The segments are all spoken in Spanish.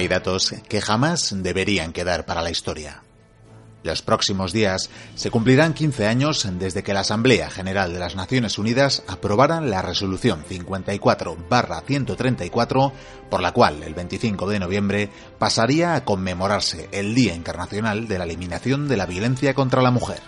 Hay datos que jamás deberían quedar para la historia. Los próximos días se cumplirán 15 años desde que la Asamblea General de las Naciones Unidas aprobara la resolución 54-134 por la cual el 25 de noviembre pasaría a conmemorarse el Día Internacional de la Eliminación de la Violencia contra la Mujer.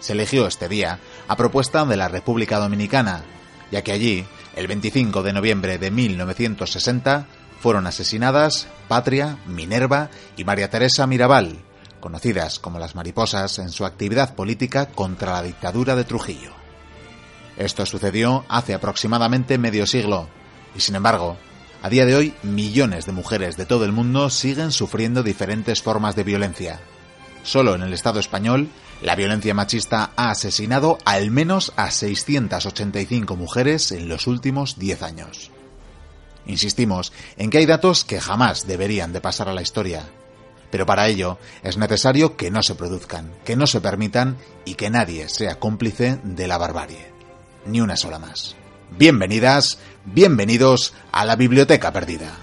Se eligió este día a propuesta de la República Dominicana, ya que allí, el 25 de noviembre de 1960, fueron asesinadas Patria, Minerva y María Teresa Mirabal, conocidas como las mariposas en su actividad política contra la dictadura de Trujillo. Esto sucedió hace aproximadamente medio siglo, y sin embargo, a día de hoy millones de mujeres de todo el mundo siguen sufriendo diferentes formas de violencia. Solo en el Estado español, la violencia machista ha asesinado al menos a 685 mujeres en los últimos 10 años. Insistimos en que hay datos que jamás deberían de pasar a la historia. Pero para ello es necesario que no se produzcan, que no se permitan y que nadie sea cómplice de la barbarie. Ni una sola más. Bienvenidas, bienvenidos a la Biblioteca Perdida.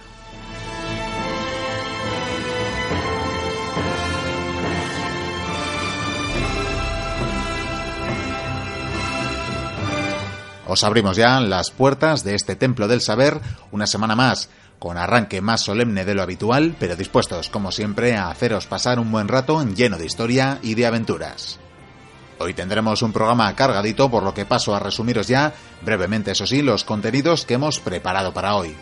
Os abrimos ya las puertas de este templo del saber una semana más, con arranque más solemne de lo habitual, pero dispuestos, como siempre, a haceros pasar un buen rato lleno de historia y de aventuras. Hoy tendremos un programa cargadito, por lo que paso a resumiros ya, brevemente eso sí, los contenidos que hemos preparado para hoy.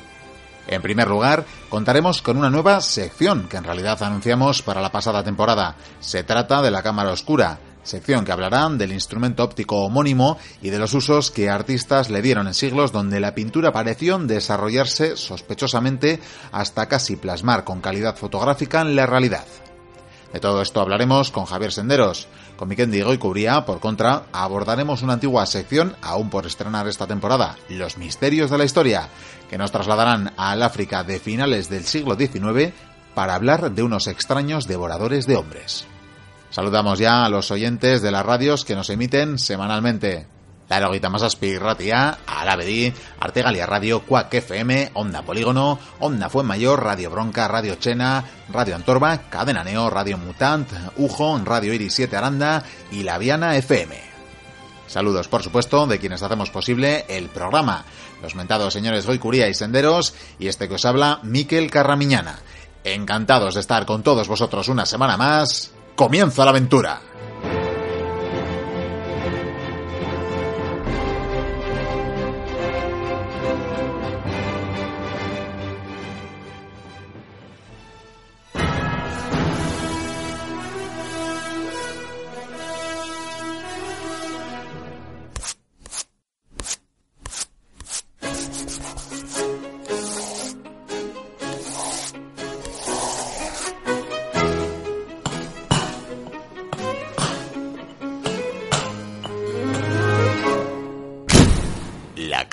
En primer lugar, contaremos con una nueva sección que en realidad anunciamos para la pasada temporada. Se trata de la cámara oscura, sección que hablará del instrumento óptico homónimo y de los usos que artistas le dieron en siglos donde la pintura pareció desarrollarse sospechosamente hasta casi plasmar con calidad fotográfica la realidad. De todo esto hablaremos con Javier Senderos. Con Mikendi y Cubría, por contra, abordaremos una antigua sección, aún por estrenar esta temporada, Los misterios de la historia, que nos trasladarán al África de finales del siglo XIX para hablar de unos extraños devoradores de hombres. Saludamos ya a los oyentes de las radios que nos emiten semanalmente. La Eroguita Masaspi, Ratia, Arabedi, Artegalia Radio, Cuac FM, Onda Polígono, Onda Fuenmayor, Radio Bronca, Radio Chena, Radio Antorba, Cadena Neo, Radio Mutant, Ujo, Radio Iris 7 Aranda y La Viana FM. Saludos, por supuesto, de quienes hacemos posible el programa. Los mentados señores Goicuría y Senderos y este que os habla, Miquel Carramiñana. Encantados de estar con todos vosotros una semana más comienza la aventura.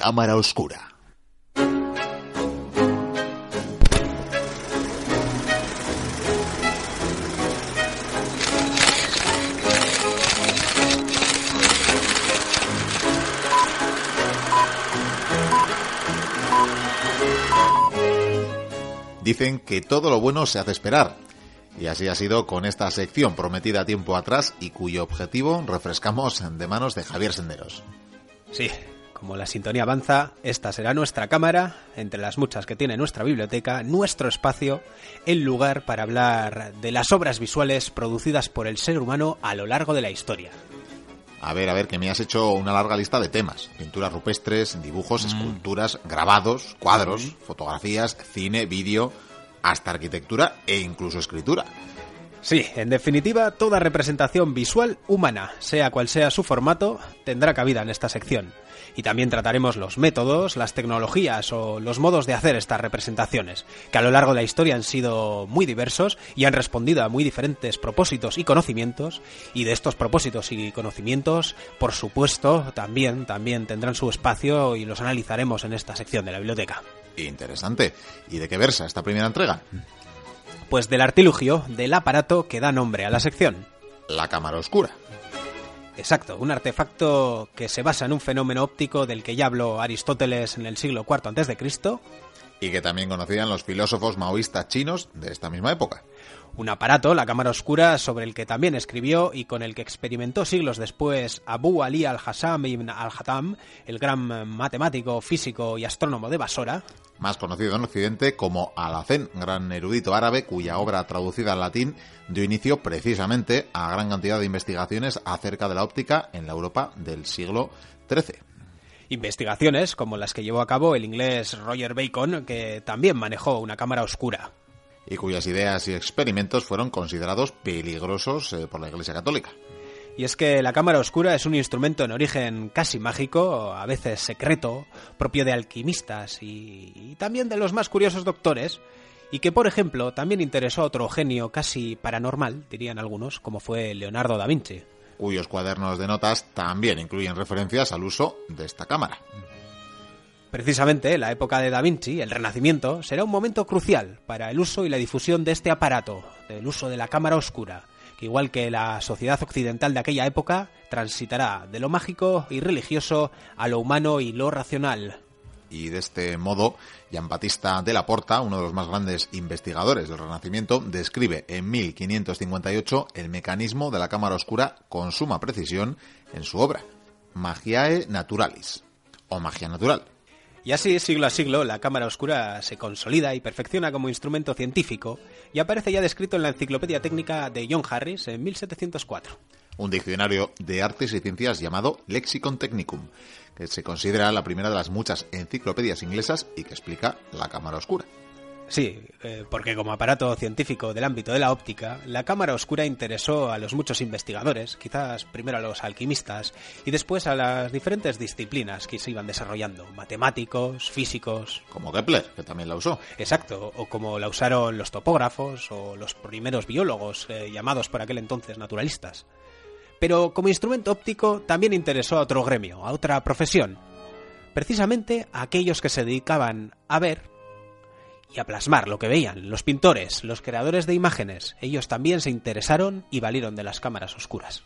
Cámara oscura. Dicen que todo lo bueno se hace esperar. Y así ha sido con esta sección prometida tiempo atrás y cuyo objetivo refrescamos de manos de Javier Senderos. Sí, como la sintonía avanza, esta será nuestra cámara, entre las muchas que tiene nuestra biblioteca, nuestro espacio, el lugar para hablar de las obras visuales producidas por el ser humano a lo largo de la historia. A ver, a ver, que me has hecho una larga lista de temas. Pinturas rupestres, dibujos, mm. esculturas, grabados, cuadros, fotografías, cine, vídeo, hasta arquitectura e incluso escritura. Sí, en definitiva, toda representación visual humana, sea cual sea su formato, tendrá cabida en esta sección. Y también trataremos los métodos, las tecnologías o los modos de hacer estas representaciones, que a lo largo de la historia han sido muy diversos y han respondido a muy diferentes propósitos y conocimientos, y de estos propósitos y conocimientos, por supuesto, también, también tendrán su espacio y los analizaremos en esta sección de la biblioteca. Interesante. ¿Y de qué versa esta primera entrega? Pues del artilugio, del aparato que da nombre a la sección. La cámara oscura. Exacto, un artefacto que se basa en un fenómeno óptico del que ya habló Aristóteles en el siglo IV a.C. Y que también conocían los filósofos maoístas chinos de esta misma época un aparato, la cámara oscura, sobre el que también escribió y con el que experimentó siglos después Abu Ali al-Hassam ibn al-Hatam, el gran matemático, físico y astrónomo de Basora. Más conocido en Occidente como Alacén, gran erudito árabe cuya obra traducida al latín dio inicio precisamente a gran cantidad de investigaciones acerca de la óptica en la Europa del siglo XIII investigaciones como las que llevó a cabo el inglés Roger Bacon, que también manejó una cámara oscura y cuyas ideas y experimentos fueron considerados peligrosos eh, por la Iglesia Católica. Y es que la cámara oscura es un instrumento en origen casi mágico, a veces secreto, propio de alquimistas y, y, también de los más curiosos doctores, y que, por ejemplo, también interesó a otro genio casi paranormal, dirían algunos, como fue Leonardo da Vinci. Cuyos cuadernos de notas también incluyen referencias al uso de esta cámara. Precisamente la época de Da Vinci, el Renacimiento, será un momento crucial para el uso y la difusión de este aparato, del uso de la cámara oscura, que igual que la sociedad occidental de aquella época, transitará de lo mágico y religioso a lo humano y lo racional. Y de este modo, Jean Battista de la Porta, uno de los más grandes investigadores del Renacimiento, describe en 1558 el mecanismo de la cámara oscura con suma precisión en su obra, Magiae Naturalis, o magia natural y así, siglo a siglo, la cámara oscura se consolida y perfecciona como instrumento científico y aparece ya descrito en la Enciclopedia Técnica de John Harris en 1704. Un diccionario de artes y ciencias llamado Lexicon Technicum, que se considera la primera de las muchas enciclopedias inglesas y que explica la cámara oscura. Sí, eh, porque como aparato científico del ámbito de la óptica, la cámara oscura interesó a los muchos investigadores, quizás primero a los alquimistas y después a las diferentes disciplinas que se iban desarrollando, matemáticos, físicos. Como Kepler, que también la usó. Exacto, o como la usaron los topógrafos o los primeros biólogos, eh, llamados por aquel entonces naturalistas. Pero como instrumento óptico también interesó a otro gremio, a otra profesión, precisamente a aquellos que se dedicaban a ver y a plasmar lo que veían. Los pintores, los creadores de imágenes, ellos también se interesaron y valieron de las cámaras oscuras.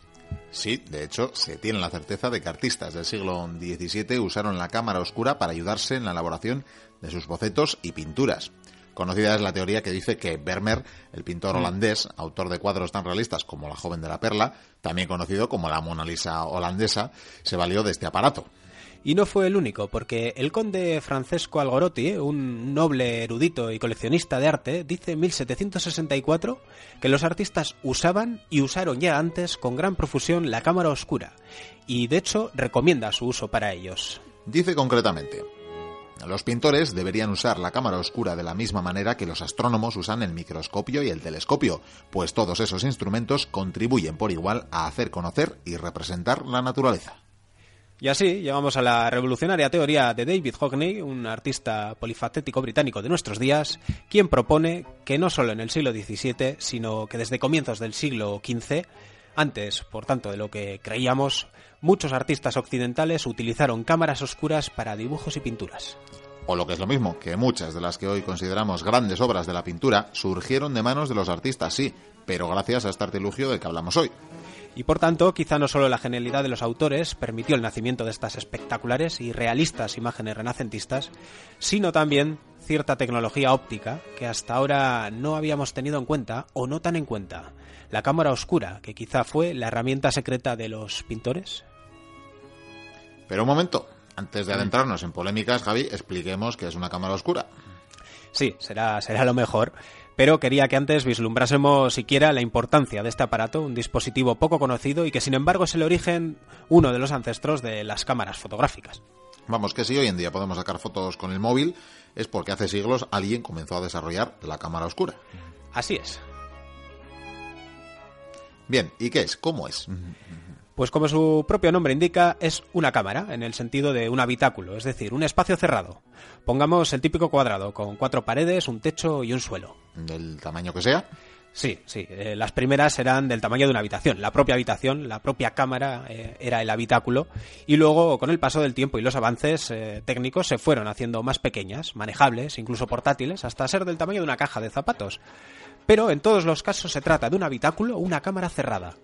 Sí, de hecho, se tiene la certeza de que artistas del siglo XVII usaron la cámara oscura para ayudarse en la elaboración de sus bocetos y pinturas. Conocida es la teoría que dice que Vermeer, el pintor mm. holandés, autor de cuadros tan realistas como La joven de la perla, también conocido como la Mona Lisa holandesa, se valió de este aparato. Y no fue el único, porque el conde Francesco Algorotti, un noble erudito y coleccionista de arte, dice en 1764 que los artistas usaban y usaron ya antes con gran profusión la cámara oscura, y de hecho recomienda su uso para ellos. Dice concretamente, los pintores deberían usar la cámara oscura de la misma manera que los astrónomos usan el microscopio y el telescopio, pues todos esos instrumentos contribuyen por igual a hacer conocer y representar la naturaleza. Y así llegamos a la revolucionaria teoría de David Hockney, un artista polifacético británico de nuestros días, quien propone que no solo en el siglo XVII, sino que desde comienzos del siglo XV, antes, por tanto, de lo que creíamos, muchos artistas occidentales utilizaron cámaras oscuras para dibujos y pinturas. O lo que es lo mismo, que muchas de las que hoy consideramos grandes obras de la pintura surgieron de manos de los artistas, sí, pero gracias a este artilugio del que hablamos hoy. Y por tanto, quizá no solo la genialidad de los autores permitió el nacimiento de estas espectaculares y realistas imágenes renacentistas, sino también cierta tecnología óptica que hasta ahora no habíamos tenido en cuenta o no tan en cuenta. La cámara oscura, que quizá fue la herramienta secreta de los pintores. Pero un momento, antes de adentrarnos en polémicas, Javi, expliquemos qué es una cámara oscura. Sí, será, será lo mejor pero quería que antes vislumbrásemos siquiera la importancia de este aparato, un dispositivo poco conocido y que sin embargo es el origen, uno de los ancestros de las cámaras fotográficas. Vamos, que si hoy en día podemos sacar fotos con el móvil, es porque hace siglos alguien comenzó a desarrollar la cámara oscura. Así es. Bien, ¿y qué es? ¿Cómo es? Pues como su propio nombre indica, es una cámara, en el sentido de un habitáculo, es decir, un espacio cerrado. Pongamos el típico cuadrado, con cuatro paredes, un techo y un suelo. Del tamaño que sea. Sí, sí. eh, las primeras eran del tamaño de una habitación. La propia habitación, la propia cámara eh, era el habitáculo. Y luego, con el paso del tiempo y los avances eh, técnicos, se fueron haciendo más pequeñas, manejables, incluso portátiles, hasta ser del tamaño de una caja de zapatos. Pero en todos los casos se trata de un habitáculo o una cámara cerrada.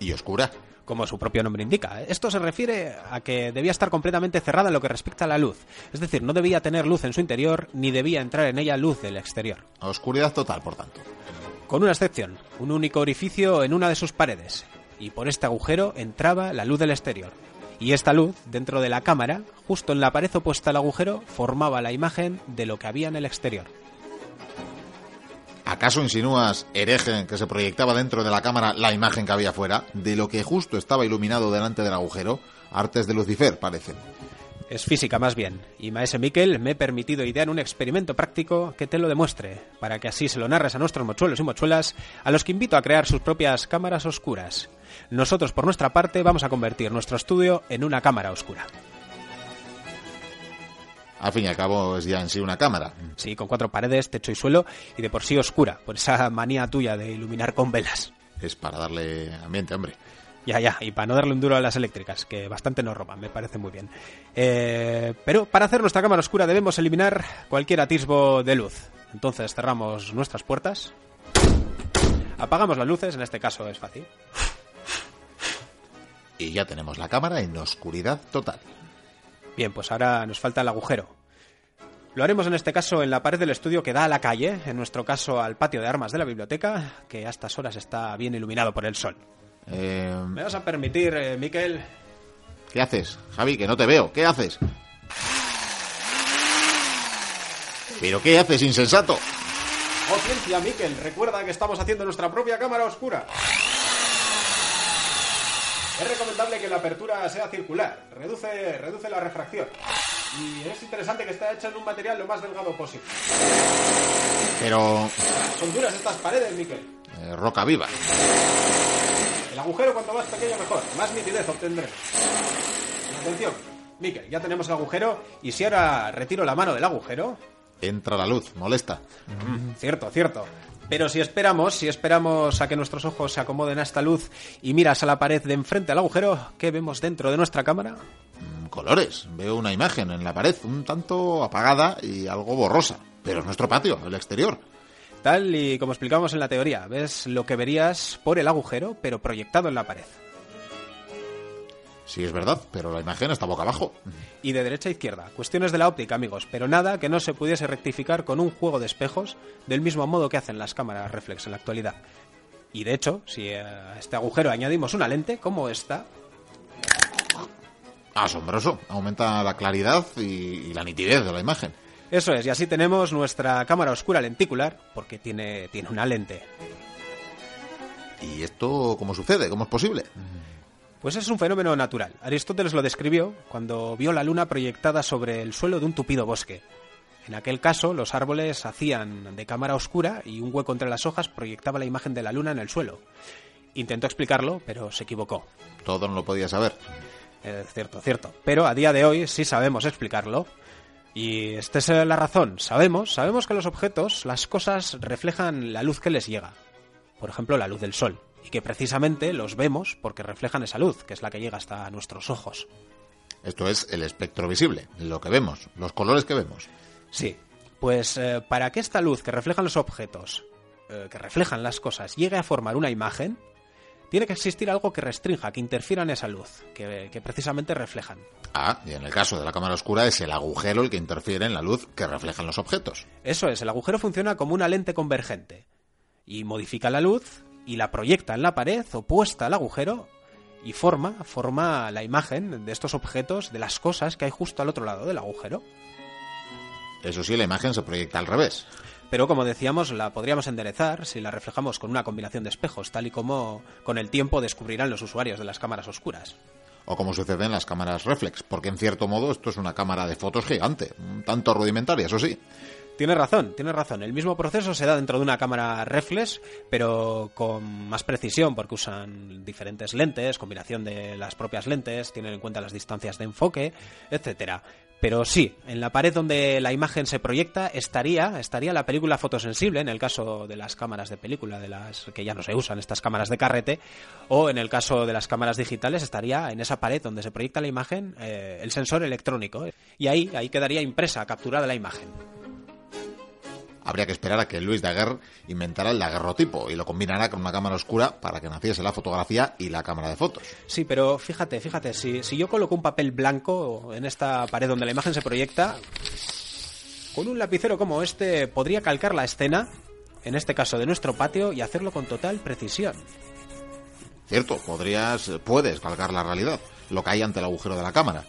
Y oscura. Como su propio nombre indica. Esto se refiere a que debía estar completamente cerrada en lo que respecta a la luz. Es decir, no debía tener luz en su interior ni debía entrar en ella luz del exterior. Oscuridad total, por tanto. Con una excepción, un único orificio en una de sus paredes, y por este agujero entraba la luz del exterior. Y esta luz, dentro de la cámara, justo en la pared opuesta al agujero, formaba la imagen de lo que había en el exterior. ¿Acaso insinúas, hereje, que se proyectaba dentro de la cámara la imagen que había fuera, de lo que justo estaba iluminado delante del agujero? Artes de Lucifer, parecen. Es física más bien, y Maese Miquel me he permitido idear un experimento práctico que te lo demuestre, para que así se lo narres a nuestros mochuelos y mochuelas, a los que invito a crear sus propias cámaras oscuras. Nosotros, por nuestra parte, vamos a convertir nuestro estudio en una cámara oscura. Al fin y al cabo es ya en sí una cámara. Sí, con cuatro paredes, techo y suelo, y de por sí oscura, por esa manía tuya de iluminar con velas. Es para darle ambiente, hombre. Ya, ya, y para no darle un duro a las eléctricas, que bastante nos roban, me parece muy bien. Eh, pero para hacer nuestra cámara oscura debemos eliminar cualquier atisbo de luz. Entonces cerramos nuestras puertas, apagamos las luces, en este caso es fácil. Y ya tenemos la cámara en oscuridad total. Bien, pues ahora nos falta el agujero. Lo haremos en este caso en la pared del estudio que da a la calle, en nuestro caso al patio de armas de la biblioteca, que a estas horas está bien iluminado por el sol. Eh, ¿Me vas a permitir, eh, Miquel? ¿Qué haces, Javi? Que no te veo. ¿Qué haces? ¿Pero qué haces, insensato? Oh, ciencia, Miquel, recuerda que estamos haciendo nuestra propia cámara oscura. Es recomendable que la apertura sea circular, reduce, reduce la refracción. Y es interesante que esté hecha en un material lo más delgado posible. Pero... Son duras estas paredes, Miquel. eh, roca viva. El agujero cuanto más pequeño mejor, más nitidez obtendremos. Atención, Miquel, ya tenemos el agujero y si ahora retiro la mano del agujero... Entra la luz, molesta. Cierto, cierto. Pero si esperamos, si esperamos a que nuestros ojos se acomoden a esta luz y miras a la pared de enfrente al agujero, ¿qué vemos dentro de nuestra cámara? Mm, Colores. Veo una imagen en la pared, un tanto apagada y algo borrosa. Pero es nuestro patio, el exterior. Tal y como explicamos en la teoría, ves lo que verías por el agujero, pero proyectado en la pared. Sí, es verdad, pero la imagen está boca abajo. Y de derecha a izquierda. Cuestiones de la óptica, amigos, pero nada que no se pudiese rectificar con un juego de espejos del mismo modo que hacen las cámaras reflex en la actualidad. Y de hecho, si a este agujero añadimos una lente como esta, Asombroso. Aumenta la claridad y, y la nitidez de la imagen. eso es, y así tenemos nuestra cámara oscura lenticular, porque tiene, tiene una lente. ¿Y esto cómo sucede? ¿Cómo es posible? Pues es un fenómeno natural. Aristóteles lo describió cuando vio la luna proyectada sobre el suelo de un tupido bosque. En aquel caso, los árboles hacían de cámara oscura y un hueco entre las hojas proyectaba la imagen de la luna en el suelo. Intentó explicarlo, pero se equivocó. Todo no lo podía saber. Eh, cierto, cierto. Pero a día de hoy sí sabemos explicarlo. Y esta es eh, la razón. Sabemos, sabemos que los objetos, las cosas, reflejan la luz que les llega. Por ejemplo, la luz del sol. Y que precisamente los vemos porque reflejan esa luz, que es la que llega hasta nuestros ojos. Esto es el espectro visible, lo que vemos, los colores que vemos. Sí. Pues eh, para que esta luz que reflejan los objetos, eh, que reflejan las cosas, llegue a formar una imagen, tiene que existir algo que restrinja, que interfiera en esa luz, que, que precisamente reflejan. Ah, y en el caso de la cámara oscura es el agujero el que interfiere en la luz que reflejan los objetos. Eso es, el agujero funciona como una lente convergente y modifica la luz y la proyecta en la pared opuesta al agujero y forma, forma la imagen de estos objetos, de las cosas que hay justo al otro lado del agujero. Eso sí, la imagen se proyecta al revés. Pero como decíamos, la podríamos enderezar si la reflejamos con una combinación de espejos, tal y como con el tiempo descubrirán los usuarios de las cámaras oscuras. O como sucede en las cámaras reflex, porque en cierto modo esto es una cámara de fotos gigante, un tanto rudimentaria, eso sí. Tienes razón, tienes razón. El mismo proceso se da dentro de una cámara reflex, pero con más precisión, porque usan diferentes lentes, combinación de las propias lentes, tienen en cuenta las distancias de enfoque, etcétera. Pero sí, en la pared donde la imagen se proyecta estaría, estaría la película fotosensible, en el caso de las cámaras de película, de las que ya no se usan, estas cámaras de carrete, o en el caso de las cámaras digitales estaría en esa pared donde se proyecta la imagen eh, el sensor electrónico. Y ahí, ahí quedaría impresa, capturada la imagen habría que esperar a que Luis Daguerre inventara el daguerrotipo y lo combinara con una cámara oscura para que naciese la fotografía y la cámara de fotos. Sí, pero fíjate, fíjate, si, si yo coloco un papel blanco en esta pared donde la imagen se proyecta, con un lapicero como este podría calcar la escena, en este caso de nuestro patio, y hacerlo con total precisión. Cierto, podrías, puedes calcar la realidad, lo que hay ante el agujero de la cámara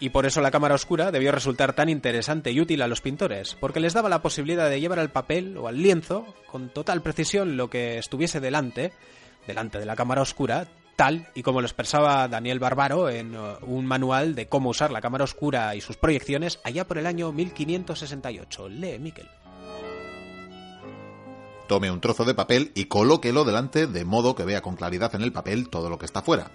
y por eso la cámara oscura debió resultar tan interesante y útil a los pintores, porque les daba la posibilidad de llevar al papel o al lienzo con total precisión lo que estuviese delante, delante de la cámara oscura, tal y como lo expresaba Daniel Barbaro en uh, un manual de cómo usar la cámara oscura y sus proyecciones allá por el año 1568. Lee, Miquel. Tome un trozo de papel y colóquelo delante de modo que vea con claridad en el papel todo lo que está fuera.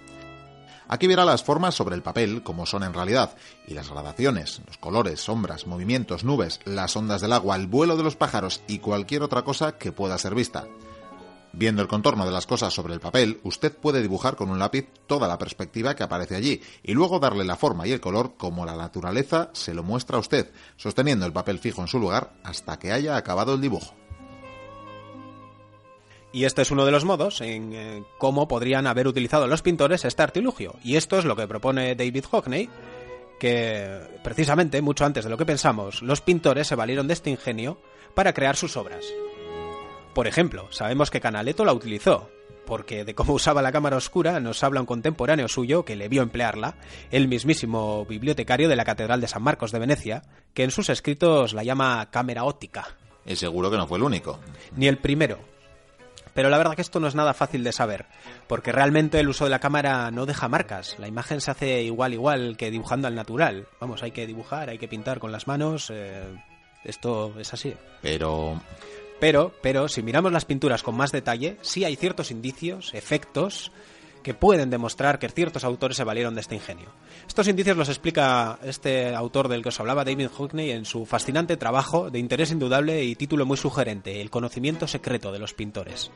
Aquí verá las formas sobre el papel como son en realidad, y las gradaciones, los colores, sombras, movimientos, nubes, las ondas del agua, el vuelo de los pájaros y cualquier otra cosa que pueda ser vista. Viendo el contorno de las cosas sobre el papel, usted puede dibujar con un lápiz toda la perspectiva que aparece allí y luego darle la forma y el color como la naturaleza se lo muestra a usted, sosteniendo el papel fijo en su lugar hasta que haya acabado el dibujo. Y este es uno de los modos en eh, cómo podrían haber utilizado los pintores este artilugio. Y esto es lo que propone David Hockney, que precisamente mucho antes de lo que pensamos, los pintores se valieron de este ingenio para crear sus obras. Por ejemplo, sabemos que Canaletto la utilizó, porque de cómo usaba la cámara oscura nos habla un contemporáneo suyo que le vio emplearla, el mismísimo bibliotecario de la Catedral de San Marcos de Venecia, que en sus escritos la llama cámara óptica. Y seguro que no fue el único. Ni el primero, pero la verdad que esto no es nada fácil de saber, porque realmente el uso de la cámara no deja marcas. La imagen se hace igual igual que dibujando al natural. Vamos, hay que dibujar, hay que pintar con las manos. Eh, esto es así. Pero pero, pero, si miramos las pinturas con más detalle, sí hay ciertos indicios, efectos, que pueden demostrar que ciertos autores se valieron de este ingenio. Estos indicios los explica este autor del que os hablaba, David Hockney, en su fascinante trabajo de interés indudable y título muy sugerente, El conocimiento secreto de los pintores.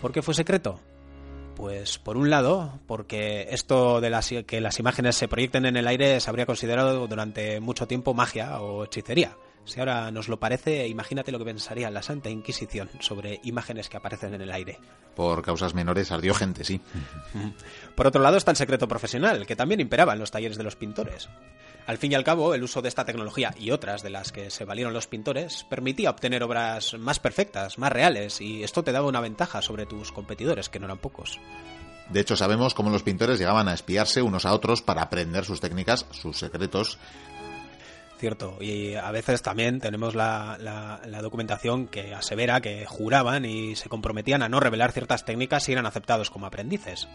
¿Por qué fue secreto? Pues por un lado, porque esto de las, que las imágenes se proyecten en el aire se habría considerado durante mucho tiempo magia o hechicería. Si ahora nos lo parece, imagínate lo que pensaría la Santa Inquisición sobre imágenes que aparecen en el aire. Por causas menores ardió gente, sí. Por otro lado está el secreto profesional, que también imperaba en los talleres de los pintores. Al fin y al cabo, el uso de esta tecnología y otras de las que se valieron los pintores permitía obtener obras más perfectas, más reales, y esto te daba una ventaja sobre tus competidores, que no eran pocos. De hecho, sabemos cómo los pintores llegaban a espiarse unos a otros para aprender sus técnicas, sus secretos, cierto. Y a veces también tenemos la, documentación que asevera que juraban y se comprometían a no revelar ciertas técnicas si eran aceptados como aprendices.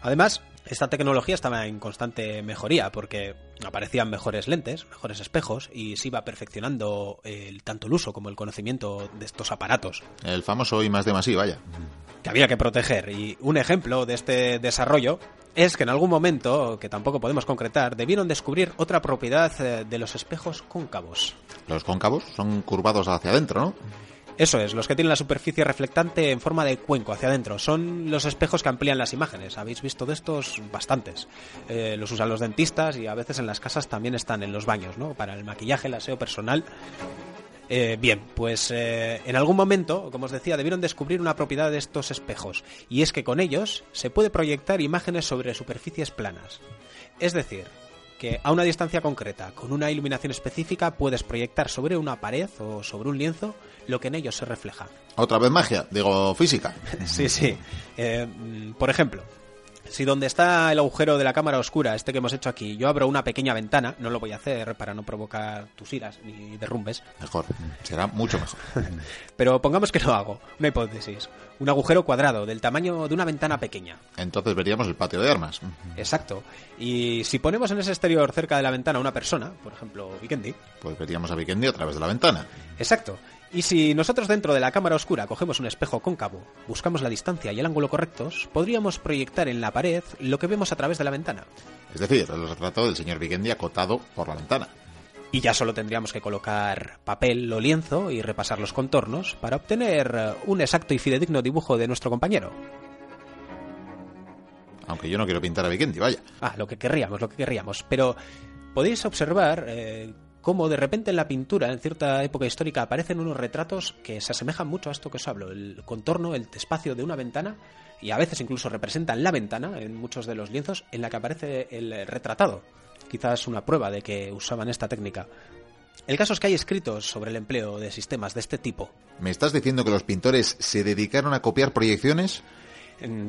Además, esta tecnología estaba en constante mejoría porque aparecían mejores lentes, mejores espejos y se iba perfeccionando el, tanto el uso como el conocimiento de estos aparatos. El famoso y más de más vaya. Que había que proteger. Y un ejemplo de este desarrollo es que en algún momento, que tampoco podemos concretar, debieron descubrir otra propiedad eh, de los espejos cóncavos. Los cóncavos son curvados hacia adentro, ¿no? Eso es, los que tienen la superficie reflectante en forma de cuenco hacia adentro. Son los espejos que amplían las imágenes. Habéis visto de estos bastantes. Eh, los usan los dentistas y a veces en las casas también están en los baños, ¿no? Para el maquillaje, el aseo personal. Eh, bien, pues eh, en algún momento, como os decía, debieron descubrir una propiedad de estos espejos, y es que con ellos se puede proyectar imágenes sobre superficies planas. Es decir, que a una distancia concreta, con una iluminación específica, puedes proyectar sobre una pared o sobre un lienzo lo que en ellos se refleja. Otra vez magia, digo física. sí, sí. Eh, por ejemplo, Si donde está el agujero de la cámara oscura, este que hemos hecho aquí, yo abro una pequeña ventana, no lo voy a hacer para no provocar tus iras ni derrumbes. Mejor, será mucho mejor. Pero pongamos que lo hago, una hipótesis. Un agujero cuadrado del tamaño de una ventana pequeña. Entonces veríamos el patio de armas. Exacto. Y si ponemos en ese exterior cerca de la ventana a una persona, por ejemplo, Vikendi. Pues veríamos a Vikendi a través de la ventana. Exacto. Y si nosotros dentro de la cámara oscura cogemos un espejo cóncavo, buscamos la distancia y el ángulo correctos, podríamos proyectar en la pared lo que vemos a través de la ventana. Es decir, el retrato del señor Vikendi acotado por la ventana. Y ya solo tendríamos que colocar papel o lienzo y repasar los contornos para obtener eh, un exacto y fidedigno dibujo de nuestro compañero. Aunque yo no quiero pintar a Vikendi, vaya. Ah, lo que querríamos, lo que querríamos. Pero podéis observar eh, cómo de repente en la pintura, en cierta época histórica, aparecen unos retratos que se asemejan mucho a esto que os hablo, el contorno, el espacio de una ventana, y a veces incluso representan la ventana en muchos de los lienzos en la que aparece el retratado. Quizás una prueba de que usaban esta técnica. El caso es que hay escritos sobre el empleo de sistemas de este tipo. ¿Me estás diciendo que los pintores se dedicaron a copiar proyecciones?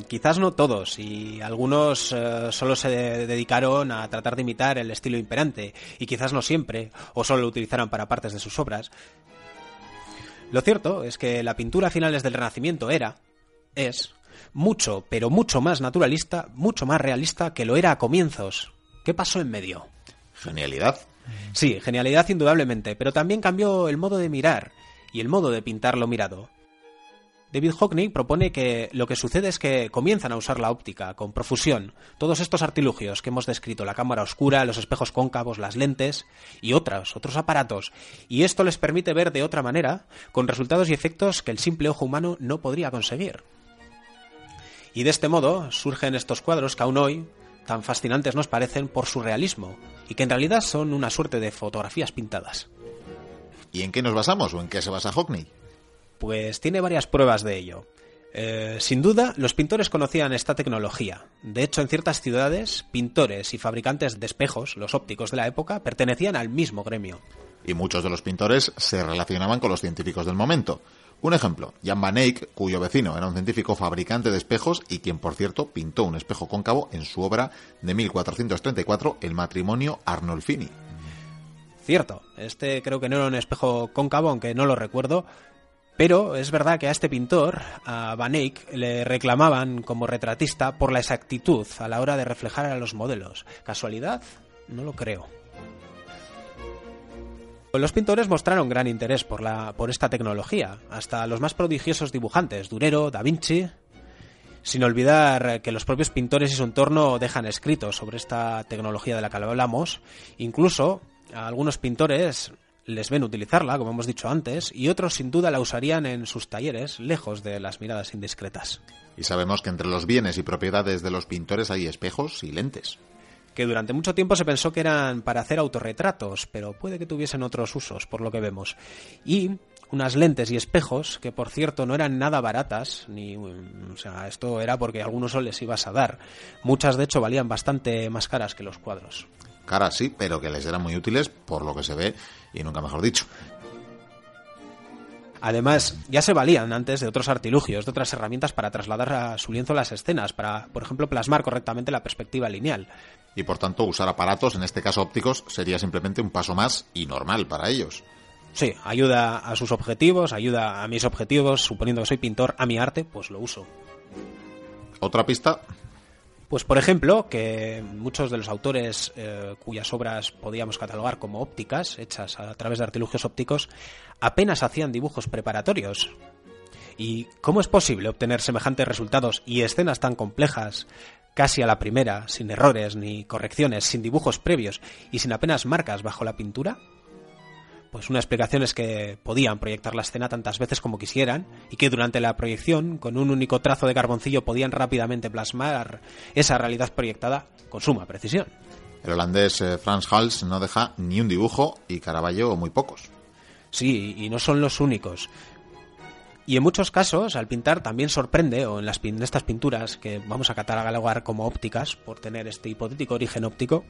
Quizás no todos, y algunos eh, solo se dedicaron a tratar de imitar el estilo imperante, y quizás no siempre, o solo lo utilizaron para partes de sus obras. Lo cierto es que la pintura a finales del Renacimiento era, es, mucho, pero mucho más naturalista, mucho más realista que lo era a comienzos. ¿Qué pasó en medio? Genialidad. Sí, genialidad indudablemente, pero también cambió el modo de mirar y el modo de pintar lo mirado. David Hockney propone que lo que sucede es que comienzan a usar la óptica con profusión, todos estos artilugios que hemos descrito, la cámara oscura, los espejos cóncavos, las lentes y otros, otros aparatos, y esto les permite ver de otra manera, con resultados y efectos que el simple ojo humano no podría conseguir. Y de este modo surgen estos cuadros que aún hoy tan fascinantes nos parecen por su realismo, y que en realidad son una suerte de fotografías pintadas. ¿Y en qué nos basamos o en qué se basa Hockney? Pues tiene varias pruebas de ello. Eh, sin duda, los pintores conocían esta tecnología. De hecho, en ciertas ciudades, pintores y fabricantes de espejos, los ópticos de la época, pertenecían al mismo gremio. Y muchos de los pintores se relacionaban con los científicos del momento. Un ejemplo, Jan van Eyck, cuyo vecino era un científico fabricante de espejos y quien, por cierto, pintó un espejo cóncavo en su obra de 1434, El matrimonio Arnolfini. Cierto, este creo que no era un espejo cóncavo, aunque no lo recuerdo, pero es verdad que a este pintor, a Van Eyck, le reclamaban como retratista por la exactitud a la hora de reflejar a los modelos. ¿Casualidad? No lo creo. Los pintores mostraron gran interés por, la, por esta tecnología, hasta los más prodigiosos dibujantes, Durero, Da Vinci, sin olvidar que los propios pintores y su entorno dejan escritos sobre esta tecnología de la que hablamos, incluso a algunos pintores les ven utilizarla, como hemos dicho antes, y otros sin duda la usarían en sus talleres, lejos de las miradas indiscretas. Y sabemos que entre los bienes y propiedades de los pintores hay espejos y lentes. Que durante mucho tiempo se pensó que eran para hacer autorretratos, pero puede que tuviesen otros usos, por lo que vemos. Y unas lentes y espejos que por cierto no eran nada baratas ni o sea esto era porque a algunos les ibas a dar muchas de hecho valían bastante más caras que los cuadros caras sí pero que les eran muy útiles por lo que se ve y nunca mejor dicho. Además, ya se valían antes de otros artilugios, de otras herramientas para trasladar a su lienzo las escenas, para, por ejemplo, plasmar correctamente la perspectiva lineal. Y por tanto, usar aparatos, en este caso ópticos, sería simplemente un paso más y normal para ellos. Sí, ayuda a sus objetivos, ayuda a mis objetivos, suponiendo que soy pintor, a mi arte, pues lo uso. Otra pista, pues por ejemplo, que muchos de los autores eh, cuyas obras podíamos catalogar como ópticas, hechas a través de artilugios ópticos, apenas hacían dibujos preparatorios. ¿Y cómo es posible obtener semejantes resultados y escenas tan complejas, casi a la primera, sin errores ni correcciones, sin dibujos previos y sin apenas marcas bajo la pintura? Pues una explicación es que podían proyectar la escena tantas veces como quisieran y que durante la proyección, con un único trazo de carboncillo, podían rápidamente plasmar esa realidad proyectada con suma precisión. El holandés eh, Frans Hals no deja ni un dibujo y Caravaggio muy pocos. Sí, y no son los únicos. Y en muchos casos, al pintar también sorprende, o en, las, en estas pinturas que vamos a catalogar como ópticas, por tener este hipotético origen óptico,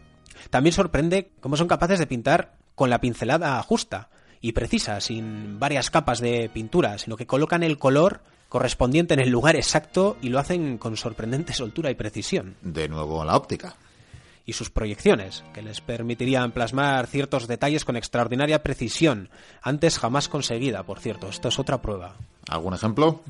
también sorprende cómo son capaces de pintar con la pincelada justa y precisa, sin varias capas de pintura, sino que colocan el color correspondiente en el lugar exacto y lo hacen con sorprendente soltura y precisión. De nuevo la óptica y sus proyecciones, que les permitirían plasmar ciertos detalles con extraordinaria precisión, antes jamás conseguida, por cierto. Esto es otra prueba. ¿Algún ejemplo?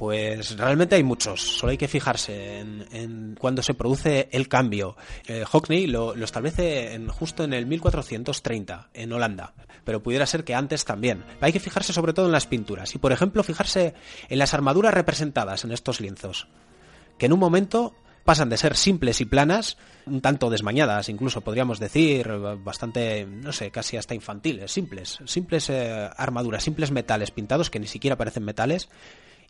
Pues realmente hay muchos, solo hay que fijarse en, cuando se produce el cambio. Eh, Hockney lo, establece en, justo en el 1430, en Holanda, pero pudiera ser que antes también. Hay que fijarse sobre todo en las pinturas y, por ejemplo, fijarse en las armaduras representadas en estos lienzos, que en un momento pasan de ser simples y planas, un tanto desmañadas, incluso podríamos decir, bastante, no sé, casi hasta infantiles, simples, simples eh, armaduras, simples metales pintados que ni siquiera parecen metales,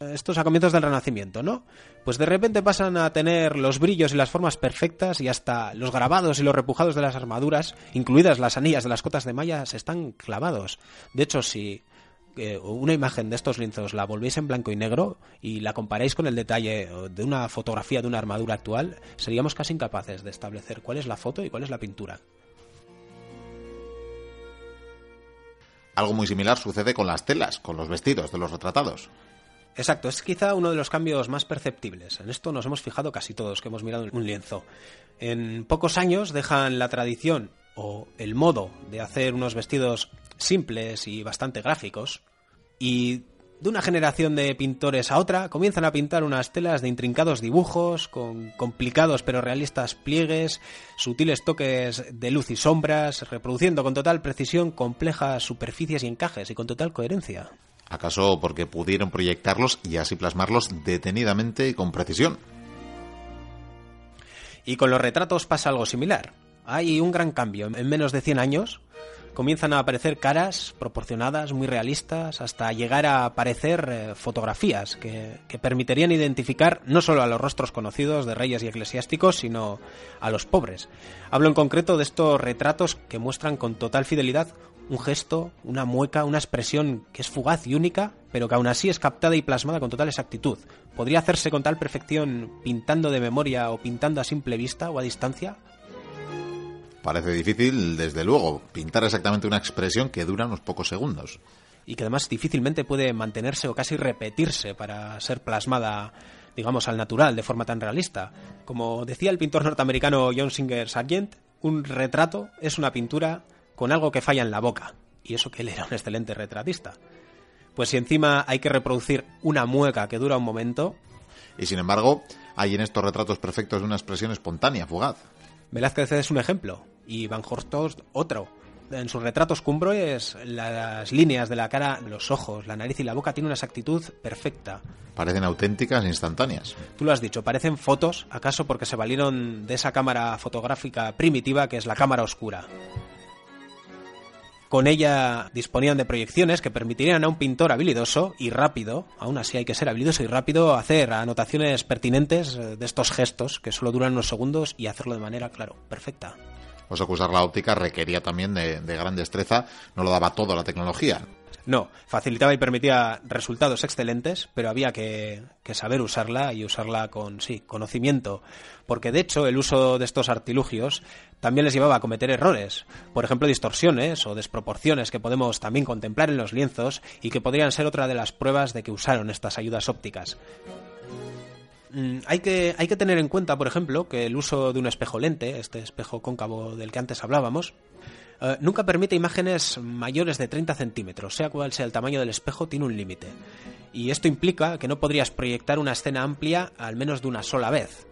estos a comienzos del Renacimiento, ¿no? Pues de repente pasan a tener los brillos y las formas perfectas y hasta los grabados y los repujados de las armaduras, incluidas las anillas de las cotas de malla, están clavados. De hecho, si eh, una imagen de estos lienzos la volvéis en blanco y negro y la comparáis con el detalle de una fotografía de una armadura actual, seríamos casi incapaces de establecer cuál es la foto y cuál es la pintura. Algo muy similar sucede con las telas, con los vestidos de los retratados. Exacto, es quizá uno de los cambios más perceptibles. En esto nos hemos fijado casi todos que hemos mirado un lienzo. En pocos años dejan la tradición o el modo de hacer unos vestidos simples y bastante gráficos y de una generación de pintores a otra comienzan a pintar unas telas de intrincados dibujos, con complicados pero realistas pliegues, sutiles toques de luz y sombras, reproduciendo con total precisión complejas superficies y encajes y con total coherencia. ¿Acaso porque pudieron proyectarlos y así plasmarlos detenidamente y con precisión? Y con los retratos pasa algo similar. Hay un gran cambio. En menos de 100 años comienzan a aparecer caras proporcionadas, muy realistas, hasta llegar a aparecer eh, fotografías que, que, permitirían identificar no solo a los rostros conocidos de reyes y eclesiásticos, sino a los pobres. Hablo en concreto de estos retratos que muestran con total fidelidad un gesto, una mueca, una expresión que es fugaz y única, pero que aún así es captada y plasmada con total exactitud. ¿Podría hacerse con tal perfección pintando de memoria o pintando a simple vista o a distancia? Parece difícil, desde luego, pintar exactamente una expresión que dura unos pocos segundos. Y que además difícilmente puede mantenerse o casi repetirse para ser plasmada digamos, al natural, de forma tan realista. Como decía el pintor norteamericano John Singer Sargent, un retrato es una pintura con algo que falla en la boca. Y eso que él era un excelente retratista. Pues si encima hay que reproducir una mueca que dura un momento. Y sin embargo, hay en estos retratos perfectos una expresión espontánea, fugaz. Velázquez es un ejemplo y Van Horst otro. En sus retratos cumbres, las líneas de la cara, los ojos, la nariz y la boca tienen una exactitud perfecta. Parecen auténticas e instantáneas. Tú lo has dicho, parecen fotos, acaso porque se valieron de esa cámara fotográfica primitiva que es la cámara oscura. Con ella disponían de proyecciones que permitirían a un pintor habilidoso y rápido, aún así hay que ser habilidoso y rápido, hacer anotaciones pertinentes eh, de estos gestos que solo duran unos segundos y hacerlo de manera, claro, perfecta. O sea que usar la óptica requería también de, gran destreza, no lo daba todo la tecnología. No, facilitaba y permitía resultados excelentes, pero había que, saber usarla y usarla con, sí, conocimiento. Porque de hecho el uso de estos artilugios también les llevaba a cometer errores. Por ejemplo, distorsiones o desproporciones que podemos también contemplar en los lienzos y que podrían ser otra de las pruebas de que usaron estas ayudas ópticas. Mm, hay que, tener en cuenta, por ejemplo, que el uso de un espejo lente, este espejo cóncavo del que antes hablábamos, eh, nunca permite imágenes mayores de 30 centímetros, sea cual sea el tamaño del espejo, tiene un límite. Y esto implica que no podrías proyectar una escena amplia al menos de una sola vez.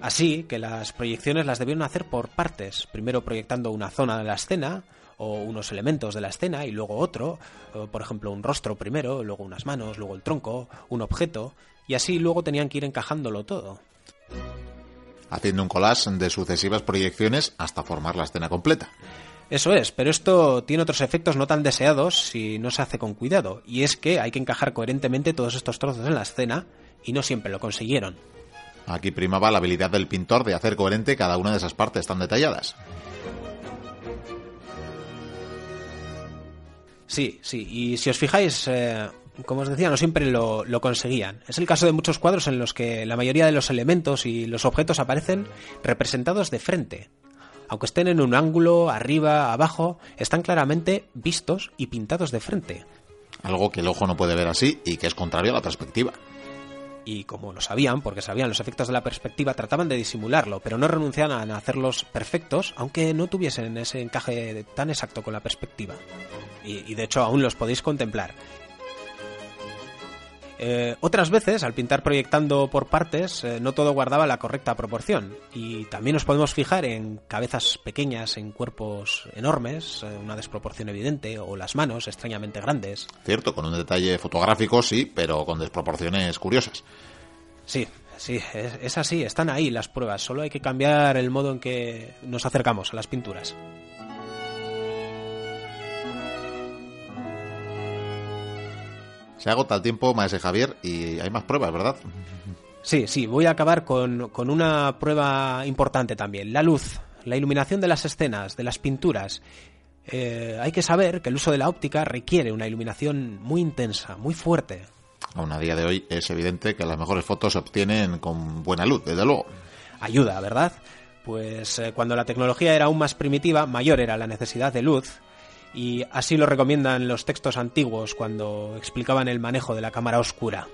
Así que las proyecciones las debieron hacer por partes, primero proyectando una zona de la escena, o unos elementos de la escena y luego otro, por ejemplo un rostro primero, luego unas manos, luego el tronco, un objeto, y así luego tenían que ir encajándolo todo haciendo un collage de sucesivas proyecciones hasta formar la escena completa. Eso es, pero esto tiene otros efectos no tan deseados si no se hace con cuidado, y es que hay que encajar coherentemente todos estos trozos en la escena, y no siempre lo consiguieron. Aquí primaba la habilidad del pintor de hacer coherente cada una de esas partes tan detalladas. Sí, sí, y si os fijáis, eh, como os decía, no siempre lo, lo, conseguían. Es el caso de muchos cuadros en los que la mayoría de los elementos y los objetos aparecen representados de frente, aunque estén en un ángulo, arriba, abajo, están claramente vistos y pintados de frente. algo que el ojo no puede ver así y que es contrario a la perspectiva y como lo sabían, porque sabían los efectos de la perspectiva, trataban de disimularlo, pero no renunciaban a hacerlos perfectos, aunque no tuviesen ese encaje tan exacto con la perspectiva. Y, de hecho aún los podéis contemplar. Eh, otras veces, al pintar proyectando por partes, eh, no todo guardaba la correcta proporción. Y también nos podemos fijar en cabezas pequeñas, en cuerpos enormes, eh, una desproporción evidente, o las manos extrañamente grandes. Cierto, con un detalle fotográfico sí, pero con desproporciones curiosas. Sí, sí, es, es así, están ahí las pruebas, solo hay que cambiar el modo en que nos acercamos a las pinturas. Se agota el tiempo, maese Javier, y hay más pruebas, ¿verdad? Sí, sí, voy a acabar con, una prueba importante también, la luz, la iluminación de las escenas, de las pinturas. Eh, hay que saber que el uso de la óptica requiere una iluminación muy intensa, muy fuerte. Aún a día de hoy es evidente que las mejores fotos se obtienen con buena luz, desde luego. Ayuda, ¿verdad? Pues eh, cuando la tecnología era aún más primitiva, mayor era la necesidad de luz y así lo recomiendan los textos antiguos cuando explicaban el manejo de la cámara oscura.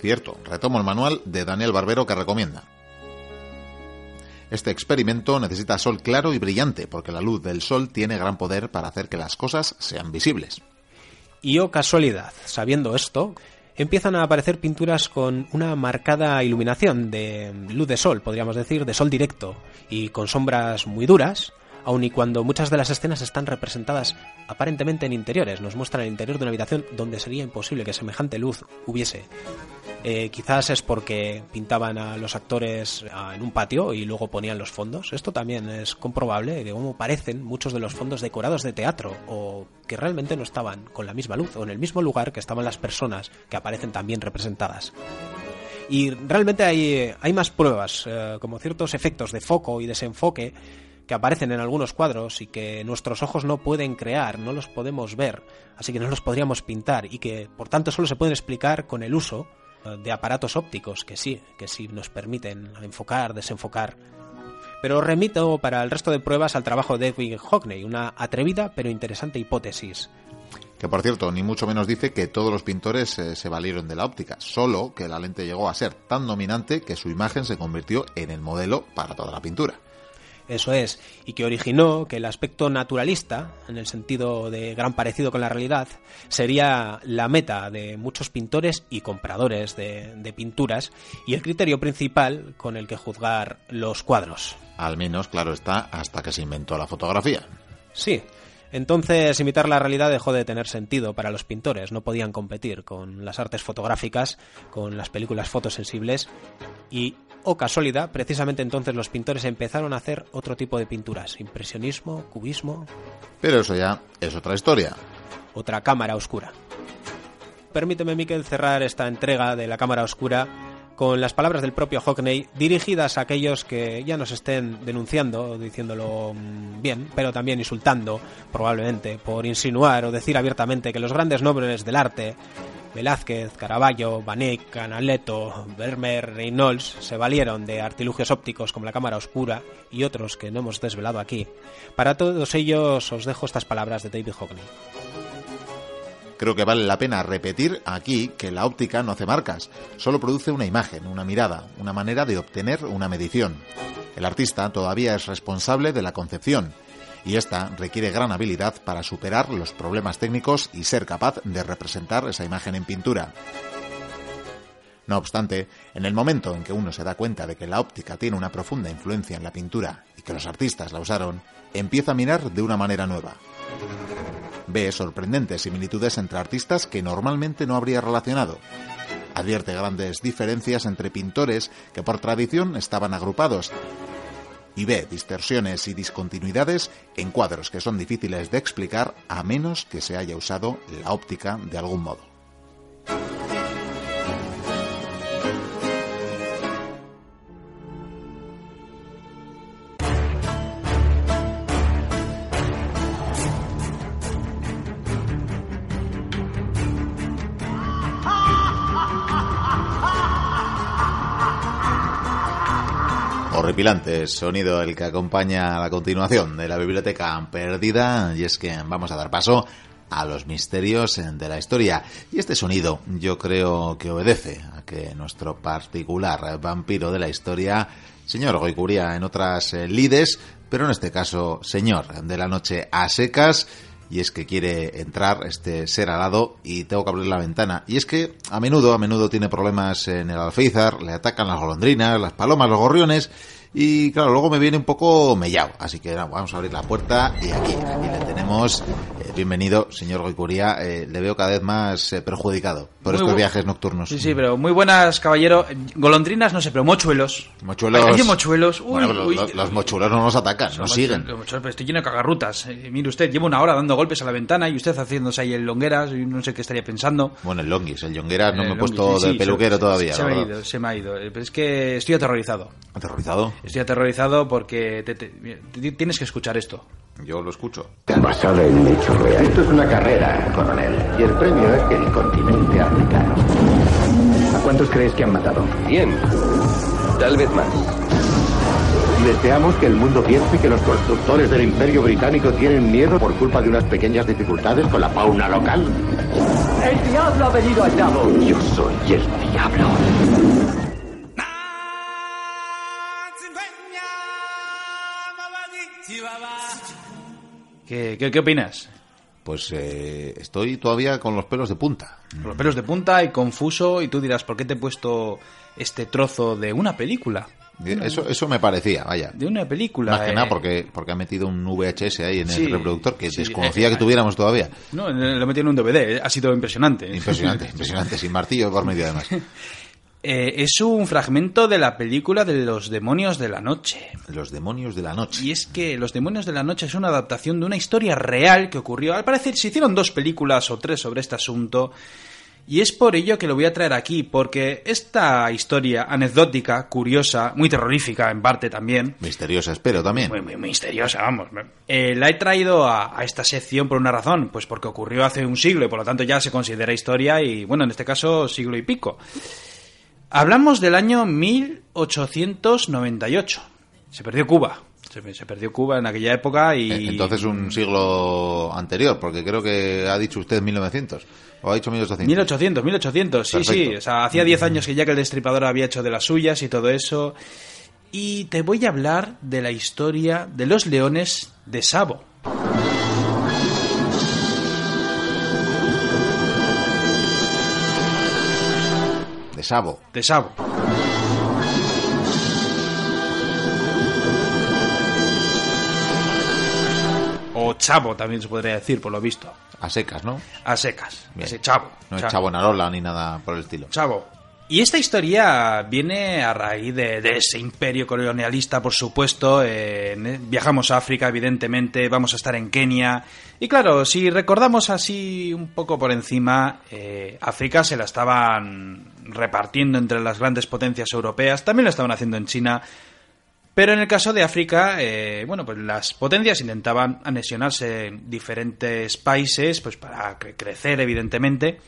Cierto, retomo el manual de Daniel Barbero que recomienda. Este experimento necesita sol claro y brillante porque la luz del sol tiene gran poder para hacer que las cosas sean visibles. Y oh casualidad, sabiendo esto, empiezan a aparecer pinturas con una marcada iluminación de luz de sol, podríamos decir, de sol directo, y con sombras muy duras, aun y cuando muchas de las escenas están representadas aparentemente en interiores, nos muestran el interior de una habitación donde sería imposible que semejante luz hubiese. Eh, quizás es porque pintaban a los actores ah, en un patio y luego ponían los fondos. Esto también es comprobable de cómo parecen muchos de los fondos decorados de teatro o que realmente no estaban con la misma luz o en el mismo lugar que estaban las personas que aparecen también representadas. Y realmente hay, hay más pruebas, eh, como ciertos efectos de foco y desenfoque que aparecen en algunos cuadros y que nuestros ojos no pueden crear, no los podemos ver, así que no los podríamos pintar y que por tanto solo se pueden explicar con el uso eh, de aparatos ópticos que sí, que sí nos permiten enfocar, desenfocar. Pero remito para el resto de pruebas al trabajo de Edwin Hockney, una atrevida pero interesante hipótesis. Que por cierto, ni mucho menos dice que todos los pintores eh, se valieron de la óptica, solo que la lente llegó a ser tan dominante que su imagen se convirtió en el modelo para toda la pintura. Eso es, y que originó que el aspecto naturalista, en el sentido de gran parecido con la realidad, sería la meta de muchos pintores y compradores de, de pinturas y el criterio principal con el que juzgar los cuadros. Al menos, claro está, hasta que se inventó la fotografía. Sí, entonces, imitar la realidad dejó de tener sentido para los pintores. No podían competir con las artes fotográficas, con las películas fotosensibles y, o casualidad, precisamente entonces los pintores empezaron a hacer otro tipo de pinturas, impresionismo, cubismo. Pero eso ya es otra historia. Otra cámara oscura. Permíteme, Miquel, cerrar esta entrega de la cámara oscura con las palabras del propio Hockney dirigidas a aquellos que ya nos estén denunciando, diciéndolo mm, bien, pero también insultando, probablemente, por insinuar o decir abiertamente que los grandes nombres del arte, Velázquez, Caravaggio, Van Eyck, Canaletto, Vermeer, Reynolds, se valieron de artilugios ópticos como la cámara oscura y otros que no hemos desvelado aquí. Para todos ellos os dejo estas palabras de David Hockney. Creo que vale la pena repetir aquí que la óptica no hace marcas, solo produce una imagen, una mirada, una manera de obtener una medición. El artista todavía es responsable de la concepción, y esta requiere gran habilidad para superar los problemas técnicos y ser capaz de representar esa imagen en pintura. No obstante, en el momento en que uno se da cuenta de que la óptica tiene una profunda influencia en la pintura y que los artistas la usaron, empieza a mirar de una manera nueva ve sorprendentes similitudes entre artistas que normalmente no habría relacionado. Advierte grandes diferencias entre pintores que por tradición estaban agrupados y ve distorsiones y discontinuidades en cuadros que son difíciles de explicar a menos que se haya usado la óptica de algún modo. Sonido el que acompaña a la continuación de la biblioteca perdida y es que vamos a dar paso a los misterios de la historia. Y este sonido yo creo que obedece a que nuestro particular vampiro de la historia, señor Goicuría en otras eh, lides, pero en este caso señor de la noche a secas, y es que quiere entrar este ser alado y tengo que abrir la ventana. Y es que a menudo, a menudo tiene problemas en el alféizar, le atacan las golondrinas, las palomas, los gorriones y claro, luego me viene un poco mellado. Así que vamos a abrir la puerta y aquí, aquí le tenemos. Eh, bienvenido, señor Goicuría. Eh, le veo cada vez más eh, perjudicado por estos viajes nocturnos. Sí, sí, pero muy buenas, caballero. Golondrinas, no sé, pero mochuelos. Mochuelos. Hay mochuelos. Uy, los, los, mochuelos no nos atacan, nos siguen. Los mochuelos, pero estoy lleno de cagarrutas. mire usted, llevo una hora dando golpes a la ventana y usted haciéndose ahí el longueras. Y no sé qué estaría pensando. Bueno, el longuis, el longueras no me he puesto de peluquero todavía. Se, me ha ido, se me ha ido. Pero es que estoy aterrorizado. ¿Aterrorizado? Estoy aterrorizado porque tienes que escuchar esto. Yo lo escucho. Basada en hecho real. Esto es una carrera, coronel. Y el premio es el continente africano. ¿A cuántos crees que han matado? Cien. Tal vez más. Deseamos que el mundo piense que los constructores del Imperio Británico tienen miedo por culpa de unas pequeñas dificultades con la fauna local. El diablo ha venido al cabo. Yo soy el diablo. ¿Qué, qué, opinas? Pues eh, estoy todavía con los pelos de punta. Con los pelos de punta y confuso y tú dirás, ¿por qué te he puesto este trozo de una película? Eso, eso me parecía, vaya. De una película. Más que nada eh. porque, porque ha metido un VHS ahí en el reproductor que desconocía que tuviéramos todavía. No, lo he metido en un DVD, ha sido impresionante. Impresionante, impresionante, sin martillo por medio además. Eh, es un fragmento de la película de Los Demonios de la Noche. Los Demonios de la Noche. Y es que Los Demonios de la Noche es una adaptación de una historia real que ocurrió. Al parecer se hicieron dos películas o tres sobre este asunto. Y es por ello que lo voy a traer aquí, porque esta historia anecdótica, curiosa, muy terrorífica en parte también. Misteriosa, espero también. Muy, muy misteriosa, vamos. Eh, la he traído a, a, esta sección por una razón, pues porque ocurrió hace un siglo y por lo tanto ya se considera historia y, bueno, en este caso siglo y pico. Hablamos del año 1898. Se perdió Cuba. Se, perdió Cuba en aquella época y... Eh, entonces un siglo anterior, porque creo que ha dicho usted 1900. ¿O ha dicho 1800? 1800, 1800, sí, sí. O sea, hacía 10 años que ya que el destripador había hecho de las suyas y todo eso. Y te voy a hablar de la historia de los leones de Sabo. De Sabo. De Sabo. O Chavo también se podría decir, por lo visto. A secas, ¿no? A secas. Ese Chavo. No es Chavo Narola ni nada por el estilo. Chavo. Y esta historia viene a raíz de, ese imperio colonialista, por supuesto. Eh, viajamos a África, evidentemente, vamos a estar en Kenia. Y claro, si recordamos así un poco por encima, eh, África se la estaban repartiendo entre las grandes potencias europeas, también lo estaban haciendo en China. Pero en el caso de África, eh, bueno, pues las potencias intentaban anexionarse en diferentes países, pues para crecer, evidentemente.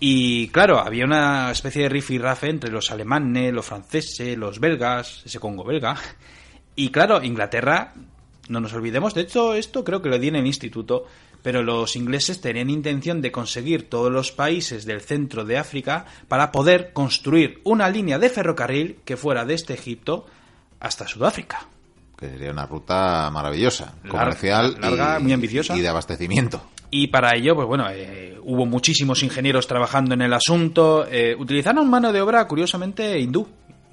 Y claro, había una especie de rifirrafe entre los alemanes, los franceses, los belgas, ese Congo belga. Y claro, Inglaterra, no nos olvidemos, de hecho esto creo que lo di en el instituto, pero los ingleses tenían intención de conseguir todos los países del centro de África para poder construir una línea de ferrocarril que fuera desde Egipto hasta Sudáfrica. Que sería una ruta maravillosa, comercial, larga, muy ambiciosa. Y de abastecimiento. Y para ello, pues bueno, eh, hubo muchísimos ingenieros trabajando en el asunto. Eh, utilizaron mano de obra, curiosamente, hindú.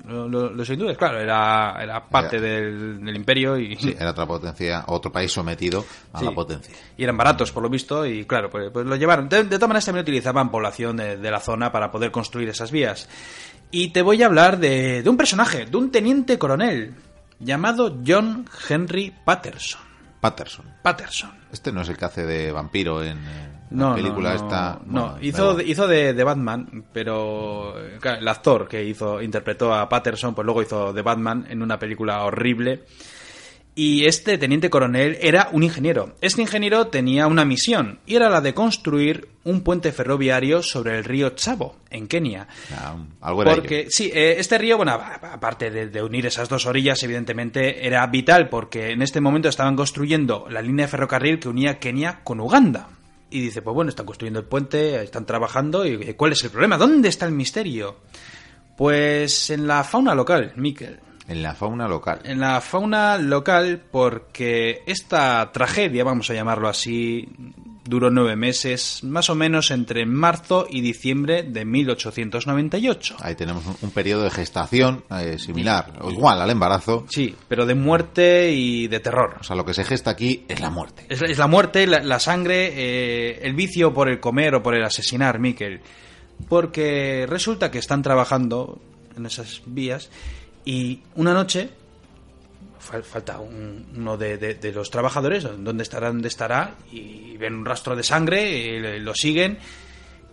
Los, hindúes, claro, era, era parte del, imperio y... Sí, era otra potencia, otro país sometido a la potencia. Y eran baratos, por lo visto, y claro, pues, pues lo llevaron. De, todas maneras, también utilizaban población de, de, la zona para poder construir esas vías. Y te voy a hablar de, de un personaje, de un teniente coronel, llamado John Henry Patterson. Patterson. Patterson. Este no es el que hace de vampiro en la película no, esta. No, hizo, hizo de, de, Batman, pero el actor que hizo interpretó a Patterson, pues luego hizo de Batman en una película horrible y este teniente coronel era un ingeniero. Este ingeniero tenía una misión y era la de construir un puente ferroviario sobre el río Chavo, en Kenia. Ah, algo era porque, sí, eh, este río, bueno, aparte de, unir esas dos orillas, evidentemente era vital porque en este momento estaban construyendo la línea de ferrocarril que unía Kenia con Uganda. Y dice, pues bueno, están construyendo el puente, están trabajando, y ¿cuál es el problema? ¿Dónde está el misterio? Pues en la fauna local, Miquel. En la fauna local. En la fauna local, porque esta tragedia, vamos a llamarlo así, duró nueve meses, más o menos entre marzo y diciembre de 1898. Ahí tenemos un, periodo de gestación eh, similar, o igual al embarazo. Sí, pero de muerte y de terror. O sea, lo que se gesta aquí es la muerte. Es, es la muerte, la, la sangre, eh, el vicio por el comer o por el asesinar, Miquel. Porque resulta que están trabajando en esas vías y una noche fal- falta un- uno de, de- de los trabajadores, ¿dónde estará? ¿Dónde estará? Y ven un rastro de sangre, le- lo siguen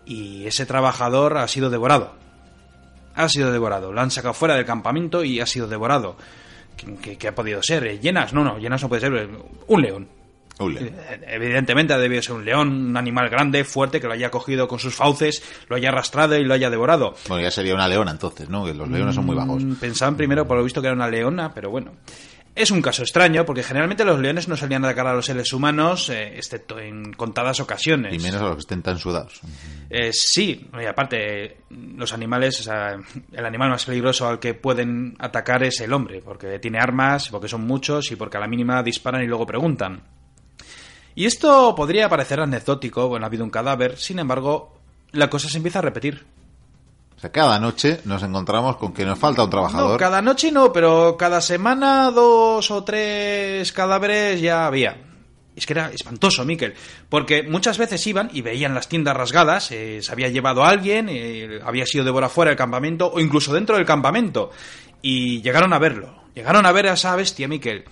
y ese trabajador ha sido devorado. Ha sido devorado. Lo han sacado fuera del campamento y ha sido devorado. ¿Qué, qué- qué ha podido ser? ¿Eh, ¿Llenas? No, no, llenas no puede ser. Un león. Un león. Eh, Evidentemente ha debido ser un león, un animal grande, fuerte, que lo haya cogido con sus fauces, lo haya arrastrado y lo haya devorado. Bueno, ya sería una leona entonces, ¿no? Que los leones son muy bajos. Mm, Pensaban primero, por lo visto, que era una leona, pero bueno. Es un caso extraño, porque generalmente los leones no salían a atacar a los seres humanos, eh, excepto en contadas ocasiones. Y menos a los que estén tan sudados. Eh, sí, y aparte, los animales, o sea, el animal más peligroso al que pueden atacar es el hombre, porque tiene armas, porque son muchos y porque a la mínima disparan y luego preguntan. Y esto podría parecer anecdótico, bueno, ha habido un cadáver, sin embargo, la cosa se empieza a repetir. Sea, cada noche nos encontramos con que nos falta un trabajador. No, cada noche no, pero cada semana dos o tres cadáveres ya había. Es que era espantoso, Miquel, porque muchas veces iban y veían las tiendas rasgadas, eh, se había llevado a alguien, eh, había sido devorado fuera del campamento o incluso dentro del campamento. Y llegaron a verlo, llegaron a ver a esa bestia, Miquel.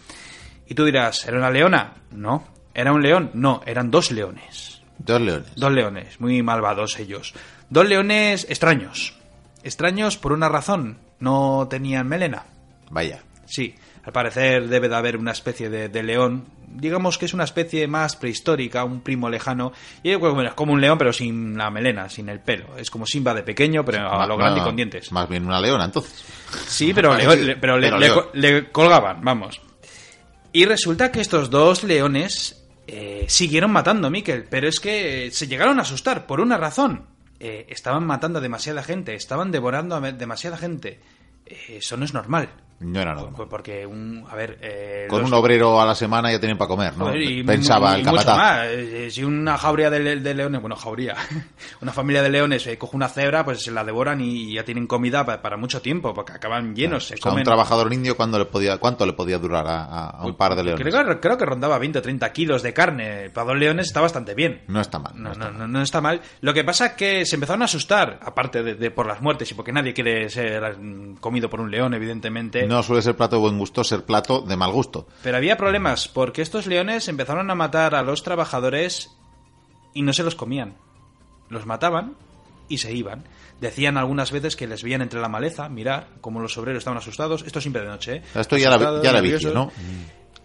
Y tú dirás, ¿era una leona? No. ¿Era un león? No, eran dos leones. Dos leones. Dos leones, muy malvados ellos. Dos leones extraños. Extraños por una razón. No tenían melena. Vaya. Sí, al parecer debe de haber una especie de, de león. Digamos que es una especie más prehistórica, un primo lejano. Y bueno, es como un león, pero sin la melena, sin el pelo. Es como Simba de pequeño, pero a lo grande y con dientes. Más bien una leona, entonces. Sí, pero, le, le- pero le- Pero le león. co- le colgaban, vamos. Y resulta que estos dos leones eh, siguieron matando, Miquel, pero es que se llegaron a asustar por una razón. Eh, estaban matando a demasiada gente, estaban devorando a demasiada gente. Eh, eso no es normal. No era normal. Pues Porque, un, a ver... eh, Con los- un obrero a la semana ya tienen para comer, ¿no? Joder, y Pensaba el capataz. más. Eh, Si una jauría de, le- de leones, bueno, jauría, una familia de leones eh, coge una cebra, pues se la devoran y ya tienen comida pa- para, mucho tiempo, porque acaban llenos. se O sea, un trabajador indio, ¿cuándo le podía, ¿cuánto le podía durar a, un par de leones? Creo que, creo que rondaba 20 o 30 kilos de carne. Para dos leones está bastante bien. No está mal. No, no está no, mal. no, no está mal. Lo que pasa es que se empezaron a asustar, aparte de, de por las muertes y porque nadie quiere ser mm, comido por un león, evidentemente. No suele ser plato de buen gusto ser plato de mal gusto. Pero había problemas, porque estos leones empezaron a matar a los trabajadores y no se los comían. Los mataban y se iban. Decían algunas veces que les veían entre la maleza, mirar cómo los obreros estaban asustados. Esto siempre de noche, ¿eh? Esto ya Asustados, ya vicio, ¿no?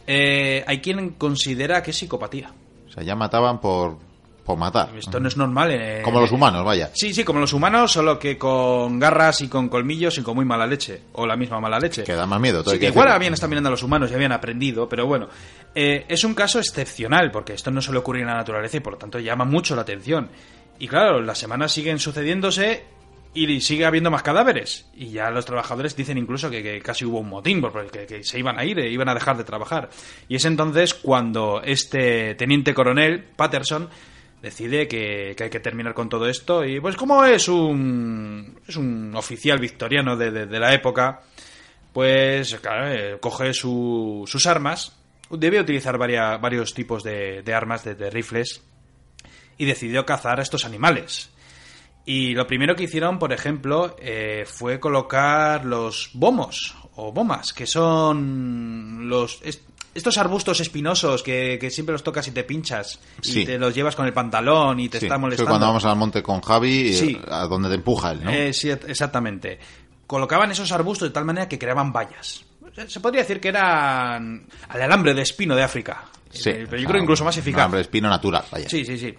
Eh, hay quien considera que es psicopatía. O sea, ya mataban por, por matar. Esto no es normal. eh, Como los humanos, vaya. Sí, sí, como los humanos, solo que con garras y con colmillos y con muy mala leche. O la misma mala leche. Que da más miedo. todo Sí, que que igual habían estado mirando a los humanos y habían aprendido, pero bueno, eh, es un caso excepcional porque esto no suele ocurrir en la naturaleza y por lo tanto llama mucho la atención. Y claro, las semanas siguen sucediéndose y sigue habiendo más cadáveres. Y ya los trabajadores dicen incluso que, que casi hubo un motín porque que se iban a ir, e iban a dejar de trabajar. Y es entonces cuando este teniente coronel, Patterson, decide que, hay que terminar con todo esto y pues como es un es un oficial victoriano de, de- la época pues claro, eh, coge su- sus armas. Debe utilizar varios tipos de, de armas de, rifles y decidió cazar a estos animales. Y lo primero que hicieron por ejemplo eh, fue colocar los bomos o bomas que son los estos arbustos espinosos que, que siempre los tocas y te pinchas y Sí. te los llevas con el pantalón y te Sí, está molestando. cuando vamos al monte con Javi, eh, Sí. a donde te empuja él, ¿no? Eh, sí, exactamente. Colocaban esos arbustos de tal manera que creaban vallas. Se podría decir que eran al alambre de espino de África. Sí, Eh, pero yo creo incluso más un eficaz. alambre de espino natural, vaya. Sí, sí, sí.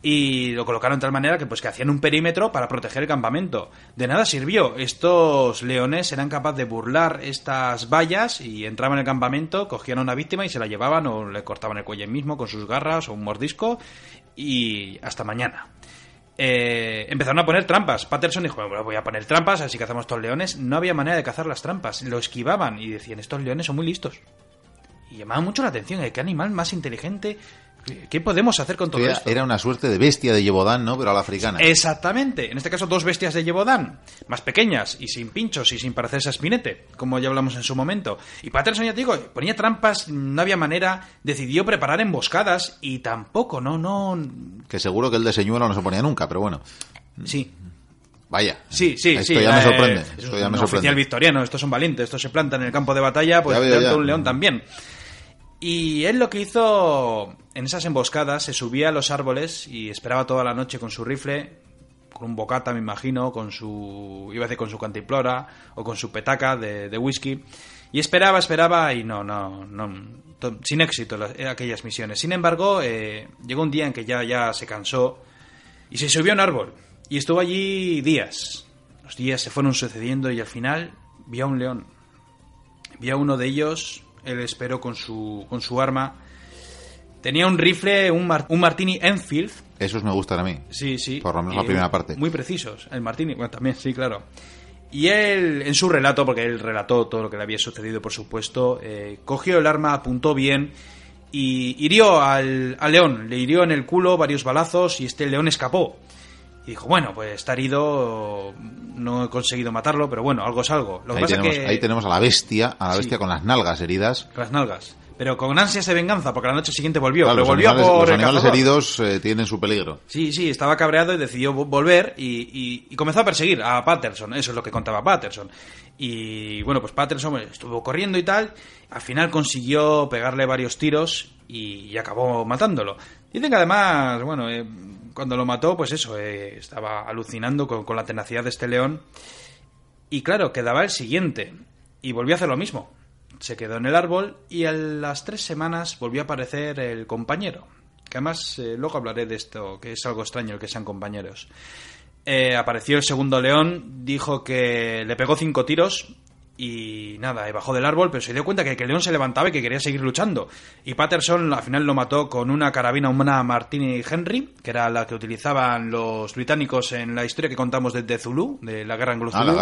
Y lo colocaron de tal manera que pues que hacían un perímetro para proteger el campamento. De nada sirvió. Estos leones eran capaces de burlar estas vallas y entraban en el campamento, cogían a una víctima y se la llevaban o le cortaban el cuello mismo con sus garras o un mordisco y hasta mañana. Eh, empezaron a poner trampas. Patterson dijo, voy a poner trampas, así cazamos estos leones. No había manera de cazar las trampas. Lo esquivaban y decían, estos leones son muy listos. Y llamaba mucho la atención, ¿eh? ¿qué animal más inteligente? ¿Qué podemos hacer con todo Era, esto? era una suerte de bestia de Yebodan, ¿no? Pero a la africana. Exactamente. En este caso, dos bestias de Yebodan, más pequeñas y sin pinchos y sin parecerse a Spinete, como ya hablamos en su momento. Y Patterson, ya te digo, ponía trampas, no había manera, decidió preparar emboscadas y tampoco, no, no. Que seguro que el de señuelo no se ponía nunca, pero bueno. Sí, Vaya. Sí, sí, Esto sí. ya me sorprende. es Esto un ya me oficial sorprende. victoriano, estos son valientes, estos se plantan en el campo de batalla, pues Ya un león también. Y él lo que hizo en esas emboscadas, se subía a los árboles y esperaba toda la noche con su rifle, con un bocata, me imagino, con su. iba a decir con su cantiplora o con su petaca de, whisky. Y esperaba, esperaba y no, no, no. Sin éxito las- aquellas misiones. Sin embargo, eh, llegó un día en que ya, ya se cansó y se subió a un árbol. Y estuvo allí días. Los días se fueron sucediendo y al final vio a un león. Vio a uno de ellos, él esperó con su, con su arma. Tenía un rifle, un, mar- un Martini Enfield. Esos me gustan a mí. Sí, sí. Por lo menos la primera parte. Muy precisos. El Martini, bueno, también, sí, claro. Y él, en su relato, porque él relató todo lo que le había sucedido, por supuesto, eh, cogió el arma, apuntó bien y hirió al, al león. Le hirió en el culo varios balazos y este león escapó. Y dijo, bueno, pues está herido, no he conseguido matarlo, pero bueno, algo es algo. Lo que Ahí pasa tenemos, que... ahí tenemos a la bestia, a la Sí. bestia con las nalgas heridas. Las nalgas. Pero con ansias de venganza, porque la noche siguiente volvió. Claro, pero los volvió animales, por los animales cazador. heridos eh, tienen su peligro. Sí, sí, estaba cabreado y decidió vo- volver y, y- y comenzó a perseguir a Patterson. Eso es lo que contaba Patterson. Y bueno, pues Patterson estuvo corriendo y tal. Al final consiguió pegarle varios tiros y, y acabó matándolo. Dicen que además, bueno, eh, cuando lo mató, pues eso, eh, estaba alucinando con, con la tenacidad de este león. Y claro, quedaba el siguiente. Y volvió a hacer lo mismo. Se quedó en el árbol y a las tres semanas volvió a aparecer el compañero. Que además, eh, luego hablaré de esto, que es algo extraño el que sean compañeros. Eh, apareció el segundo león, dijo que le pegó cinco tiros y nada, bajó del árbol, pero se dio cuenta que, que el león se levantaba y que quería seguir luchando. Y Patterson al final lo mató con una carabina, una Martini Henry, que era la que utilizaban los británicos en la historia que contamos de, de Zulu, de la guerra anglo Ah, la.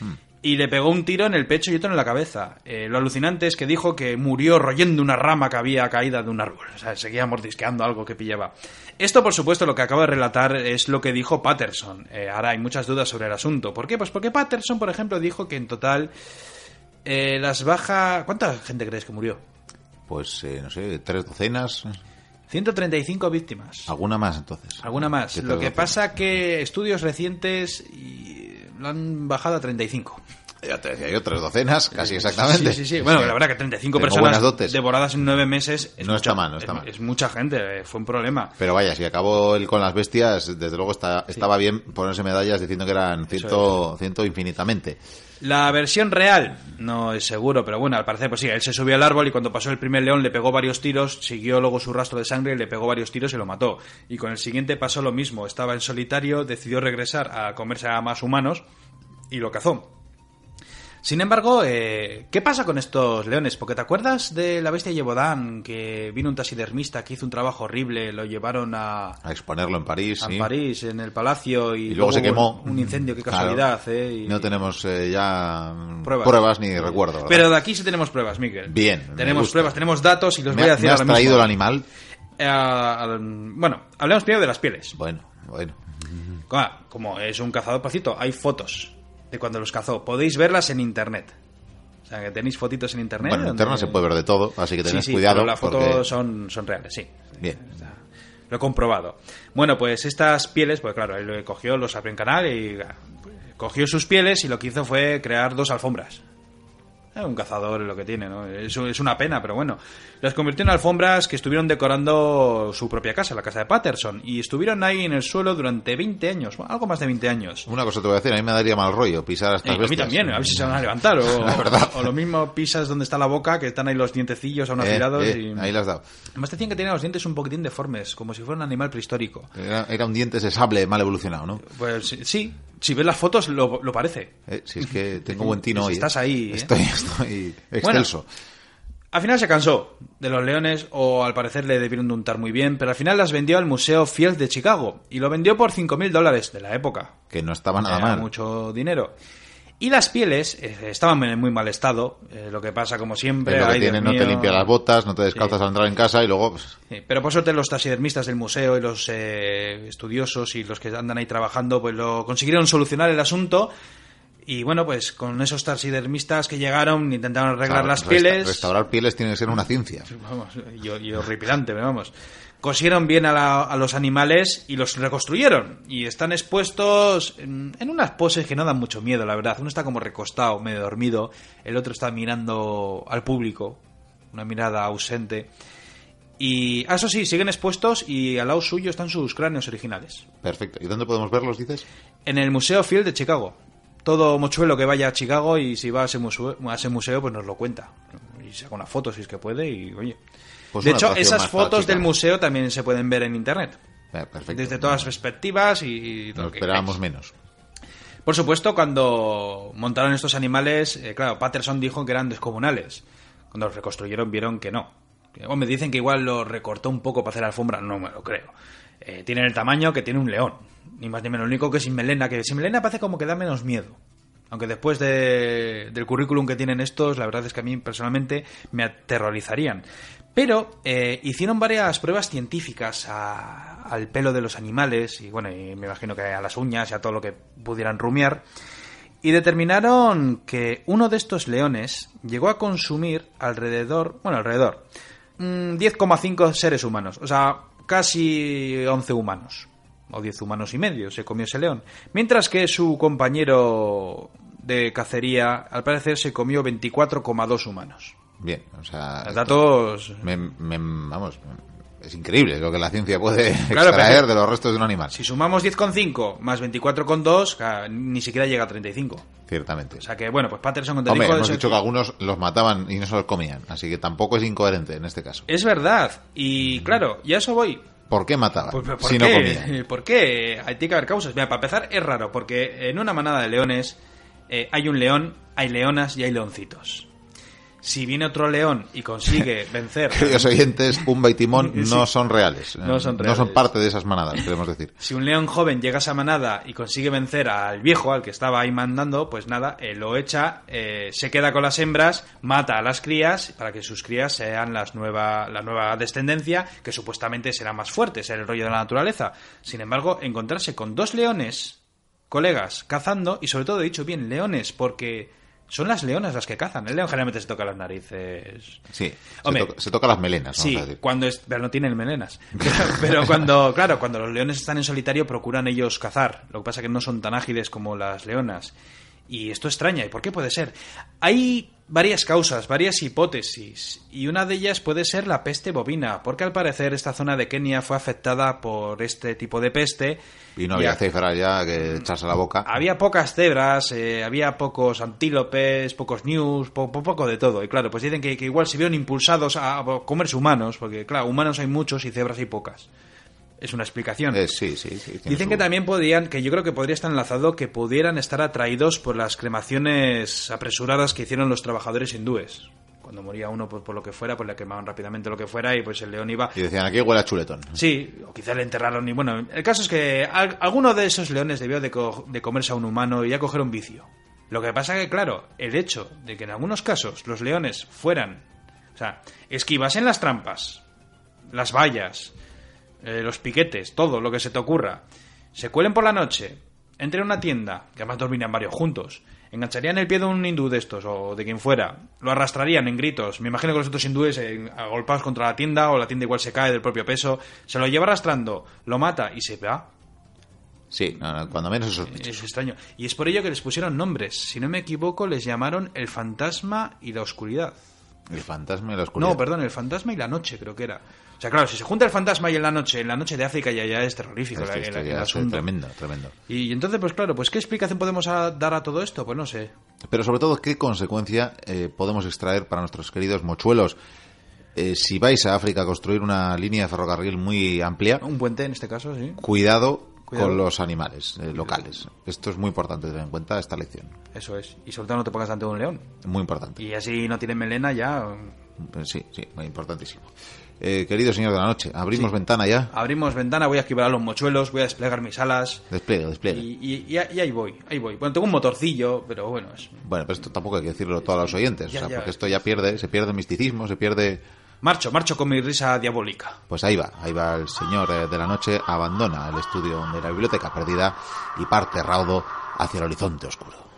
Mm. Y le pegó un tiro en el pecho y otro en la cabeza. Eh, lo alucinante es que dijo que murió royendo una rama que había caída de un árbol. O sea, seguía mordisqueando algo que pillaba. Esto, por supuesto, lo que acabo de relatar es lo que dijo Patterson. Eh, ahora hay muchas dudas sobre el asunto. ¿Por qué? Pues porque Patterson, por ejemplo, dijo que en total eh, las bajas... ¿Cuánta gente crees que murió? Pues, eh, no sé, tres docenas. 135 víctimas. Alguna más, entonces. Alguna más. ¿Qué Lo que pasa que estudios recientes y lo han bajado a 35. Ya te decía yo, tres docenas, casi exactamente. Sí, sí, sí. Bueno, la verdad que 35 Tengo personas devoradas en nueve meses es No mucha, está mal, no está es- mal. es mucha gente, eh, fue un problema. Pero vaya, si acabó él con las bestias, desde luego está, estaba bien ponerse medallas diciendo que eran ciento, ciento infinitamente. La versión real no es seguro, pero bueno, al parecer pues sí, él se subió al árbol y cuando pasó el primer león le pegó varios tiros, siguió luego su rastro de sangre, le pegó varios tiros y lo mató. Y con el siguiente pasó lo mismo, estaba en solitario, decidió regresar a comerse a más humanos y lo cazó. Sin embargo, eh, ¿qué pasa con estos leones? Porque te acuerdas de la bestia Yebodan, que vino un taxidermista que hizo un trabajo horrible, lo llevaron a, A exponerlo en París, a sí. París, en el palacio, y, Y luego se quemó. Un, un incendio, qué Claro. casualidad, ¿eh? Y- No tenemos eh, ya mm, Pruebas. pruebas, ni recuerdo. ¿verdad? Pero de aquí sí tenemos pruebas, Miguel. Bien, Tenemos pruebas, tenemos datos y los ¿Me, voy a decir me has ahora traído mismo. el animal? Eh, bueno, hablemos primero de las pieles. Bueno, bueno. Como es un cazador pacito, hay fotos de cuando los cazó. Podéis verlas en internet. O sea, que tenéis fotitos en internet. Bueno, en donde- internet se puede ver de todo, así que Sí, tened sí, cuidado. pero las fotos porque- son, son reales, sí. Bien. Lo he comprobado. Bueno, pues estas pieles, pues claro, él lo cogió, los abrió en canal y ah, cogió sus pieles y lo que hizo fue crear dos alfombras. Es un cazador es lo que tiene, ¿no? Eso es una pena, pero bueno. Las convirtió en alfombras que estuvieron decorando su propia casa, la casa de Patterson, y estuvieron ahí en el suelo durante 20 años, bueno, algo más de 20 años. Una cosa te voy a decir, a mí me daría mal rollo pisar a estas Eh, a mí también, a ver si se van a levantar. O, La verdad. o lo mismo pisas donde está la boca, que están ahí los dientecillos aún Eh, afilados. eh, y... Ahí las dado. Además decían que tenía los dientes un poquitín deformes, como si fuera un animal prehistórico. Era, era un diente de sable mal evolucionado, ¿no? Pues sí, si ves las fotos lo, lo parece. Eh, si es que tengo buen tino hoy. ¿eh? estás ahí, ¿eh? Estoy, estoy excelso. Al final se cansó de los leones, o al parecer le debieron de untar muy bien, pero al final las vendió al Museo Field de Chicago y lo vendió por 5.000 dólares de la época. que no estaba nada Era mal. mucho dinero. Y las pieles eh, estaban en muy mal estado, eh, lo que pasa como siempre. Es lo que ay, Dios tiene, no te limpia las botas, no te descalzas Sí. al entrar en casa y luego... pues, Sí, pero por suerte los taxidermistas del museo y los eh, estudiosos y los que andan ahí trabajando pues lo consiguieron solucionar el asunto y bueno pues con esos taxidermistas que llegaron intentaron arreglar las resta- pieles Restaurar pieles tiene que ser una ciencia. vamos y, y horripilante pero vamos cosieron bien a, la- a los animales y los reconstruyeron y están expuestos en, en unas poses que no dan mucho miedo la verdad uno está como recostado medio dormido el otro está mirando al público una mirada ausente y ah, eso sí, siguen expuestos y al lado suyo están sus cráneos originales. Perfecto. ¿Y dónde podemos verlos, dices? En el Museo Field de Chicago. Todo mochuelo que vaya a Chicago y si va a ese museo, a ese museo pues nos lo cuenta. Y saca una foto si es que puede y oye. Pues de hecho, esas fotos del museo también se pueden ver en internet. Perfecto. Desde todas las perspectivas y, todo lo esperábamos menos. Por supuesto, cuando montaron estos animales, eh, claro, Patterson dijo que eran descomunales. Cuando los reconstruyeron vieron que no. Que, Me dicen que igual lo recortó un poco para hacer alfombra, no me lo creo. Eh, tienen el tamaño que tiene un león, ni más ni menos. Lo único que sin melena, que sin melena parece como que da menos miedo. Aunque después de- del currículum que tienen estos, la verdad es que a mí personalmente me aterrorizarían. Pero eh, hicieron varias pruebas científicas a- al pelo de los animales y bueno, y me imagino que a las uñas y a todo lo que pudieran rumiar. Y determinaron que uno de estos leones llegó a consumir alrededor, bueno, alrededor, mm, 10,5 seres humanos. O sea, casi 11 humanos. O 10 humanos y medio se comió ese león. Mientras que su compañero de cacería, al parecer, se comió 24,2 humanos. Bien, o sea... esto Datos... me- me- vamos, es increíble lo que la ciencia puede Claro, extraer de los restos de un animal. Si sumamos 10,5 más 24,2, claro, ni siquiera llega a 35. Ciertamente. O sea que, bueno, pues Patterson con Hombre, hemos dicho que algunos los mataban y no se los comían, así que tampoco es incoherente en este caso. Es verdad. Y claro, y a eso voy. ¿Por qué mataban Pues, ¿Por si qué? no comían? ¿Por qué? Hay tiene que haber causas. Mira, para empezar, es raro, porque en una manada de leones eh, hay un león, hay leonas y hay leoncitos. Si viene otro león y consigue vencer... Queridos oyentes, Pumba y Timón no son reales. No son No reales. son parte de esas manadas, queremos decir. Si un león joven llega a esa manada y consigue vencer al viejo, al que estaba ahí mandando, pues nada, eh, lo echa, eh, se queda con las hembras, mata a las crías para que sus crías sean las nueva, la nueva descendencia, que supuestamente será más fuerte, será el rollo de la naturaleza. Sin embargo, encontrarse con dos leones, colegas, cazando, y sobre todo he dicho bien, leones, porque son las leonas las que cazan. El león generalmente se toca las narices. Sí, Hombre, se, toca, se toca las melenas, Sí, a decir. cuando es, pero no tienen melenas. Pero, pero cuando, claro, cuando los leones están en solitario procuran ellos cazar. Lo que pasa es que no son tan ágiles como las leonas. Y esto extraña. ¿Y por qué puede ser? Hay varias causas, varias hipótesis. Y una de ellas puede ser la peste bovina. Porque al parecer esta zona de Kenia fue afectada por este tipo de peste. Y no había cifras ya que echarse a la boca. había pocas cebras, eh, había pocos antílopes, pocos news, po- po- poco de todo. Y claro, pues dicen que, que igual se vieron impulsados a, a comerse humanos, porque claro, humanos hay muchos y cebras hay pocas. Es una explicación. Eh, sí, sí, sí. Dicen su- que también podían, que yo creo que podría estar enlazado, que pudieran estar atraídos por las cremaciones apresuradas que hicieron los trabajadores hindúes. Cuando moría uno pues, por lo que fuera, pues le quemaban rápidamente lo que fuera y pues el león iba. Y decían, aquí huele a chuletón. Sí, o quizá le enterraron y bueno, el caso es que al- alguno de esos leones debió de, co- de comerse a un humano y ya coger un vicio. Lo que pasa que, claro, el hecho de que en algunos casos los leones fueran, o sea, esquivasen las trampas, las vallas, eh, los piquetes, todo lo que se te ocurra, se cuelen por la noche, entren a una tienda, que además dormirían varios juntos, engancharían el pie de un hindú de estos o de quien fuera, lo arrastrarían en gritos, me imagino que los otros hindúes eh, agolpados contra la tienda o la tienda igual se cae del propio peso, se lo lleva arrastrando, lo mata y se va. Sí, no, no, cuando menos es sospechoso. Es extraño. Y es por ello que les pusieron nombres. Si no me equivoco, les llamaron el fantasma y la oscuridad. El fantasma y la oscuridad. No, perdón, el fantasma y la noche, creo que era. O sea, claro, si se junta el fantasma y en la noche, en la noche de África ya, ya es terrorífico Esto- la- esto el- el ya es asunto. tremendo, tremendo. Y entonces, pues claro, pues ¿qué explicación podemos a- dar a todo esto? Pues no sé. Pero sobre todo, ¿qué consecuencia eh, podemos extraer para nuestros queridos mochuelos? Eh, si vais a África a construir una línea de ferrocarril muy amplia, Un puente en este caso, sí. cuidado, Cuidado. con los animales eh, locales. Esto es muy importante tener en cuenta esta lección. Eso es. Y sobre todo no te pongas ante un león. Muy importante. Y así no tiene melena ya. Sí, sí, muy importantísimo. Eh, querido señor de la noche, abrimos ventana ya. Abrimos ventana, voy a esquivar a los mochuelos, voy a desplegar mis alas. Despliegue, despliegue. Y, y- y- y ahí voy, ahí voy. Bueno, tengo un motorcillo, pero bueno, es... Bueno, pero esto tampoco hay que decirlo a todos los oyentes, Ya, o sea, ya. porque esto ya pierde, se pierde el misticismo, se pierde... Marcho, marcho con mi risa diabólica. Pues ahí va, ahí va el señor eh, de la noche, abandona el estudio de la biblioteca perdida y parte raudo hacia el horizonte oscuro.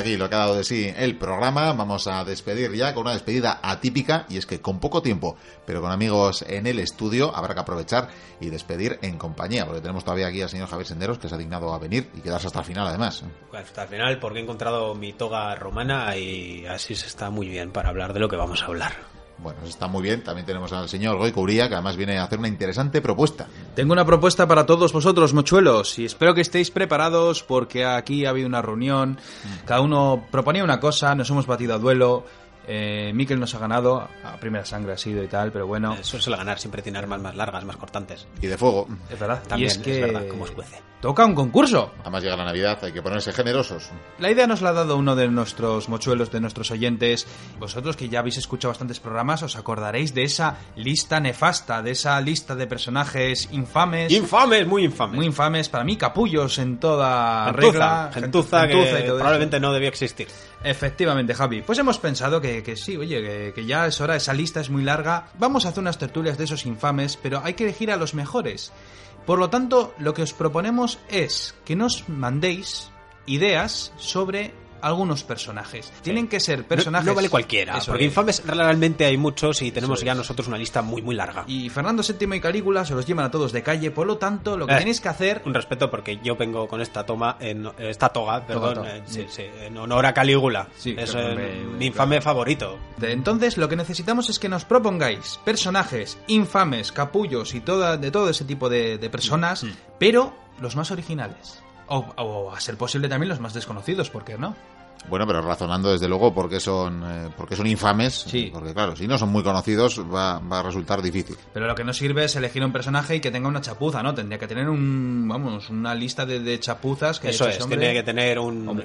Aquí lo que ha dado de sí el programa. Vamos a despedir ya con una despedida atípica y es que con poco tiempo, pero con amigos en el estudio, habrá que aprovechar y despedir en compañía, porque tenemos todavía aquí al señor Javier Senderos que se ha dignado a venir y quedarse hasta el final además. Hasta el final, porque he encontrado mi toga romana y así se está muy bien para hablar de lo que vamos a hablar. Bueno, eso está muy bien. También tenemos al señor Goy Cubría, que además viene a hacer una interesante propuesta. Tengo una propuesta para todos vosotros, mochuelos, y espero que estéis preparados porque aquí ha habido una reunión, cada uno proponía una cosa, nos hemos batido a duelo, eh, Miquel nos ha ganado, a primera sangre ha sido y tal, pero bueno, Eso suele ganar, siempre tiene armas más largas, más cortantes. Y de fuego. es verdad. También y es que es verdad, como escuece. toca un concurso. Además llega la Navidad, hay que ponerse generosos. La idea nos la ha dado uno de nuestros mochuelos, de nuestros oyentes. Vosotros que ya habéis escuchado bastantes programas, os acordaréis de esa lista nefasta, de esa lista de personajes infames. Infames, muy infames. muy infames, para mí capullos en toda Gentuza, regla. gentuza, Gentuza que y todo eso. probablemente no debía existir. Efectivamente, Javi. Pues hemos pensado que, que sí, oye, que, que ya es hora, esa lista es muy larga. Vamos a hacer unas tertulias de esos infames, pero hay que elegir a los mejores. Por lo tanto, lo que os proponemos es que nos mandéis ideas sobre algunos personajes. Tienen que ser personajes. No, vale cualquiera, Eso porque es. infames realmente hay muchos y tenemos Eso ya es. nosotros una lista muy, muy larga. Y Fernando VII y Calígula se los llevan a todos de calle, por lo tanto, lo que Eh, tenéis que hacer. Un respeto porque yo vengo con esta toma, en, esta toga, perdón, toga. eh, sí, sí, en honor a Calígula. Sí, es mi infame favorito. Entonces, lo que necesitamos es que nos propongáis personajes infames, capullos y toda, de todo ese tipo de, de personas, Mm. pero los más originales. O, o, a ser posible también los más desconocidos, ¿por qué no? Bueno, pero razonando desde luego porque son, eh, porque son infames. Sí. Porque claro, si no son muy conocidos va, va a resultar difícil. Pero lo que no sirve es elegir un personaje y que tenga una chapuza, ¿no? Tendría que tener un, vamos, una lista de, de chapuzas que Eso es, hombre. tiene que tener un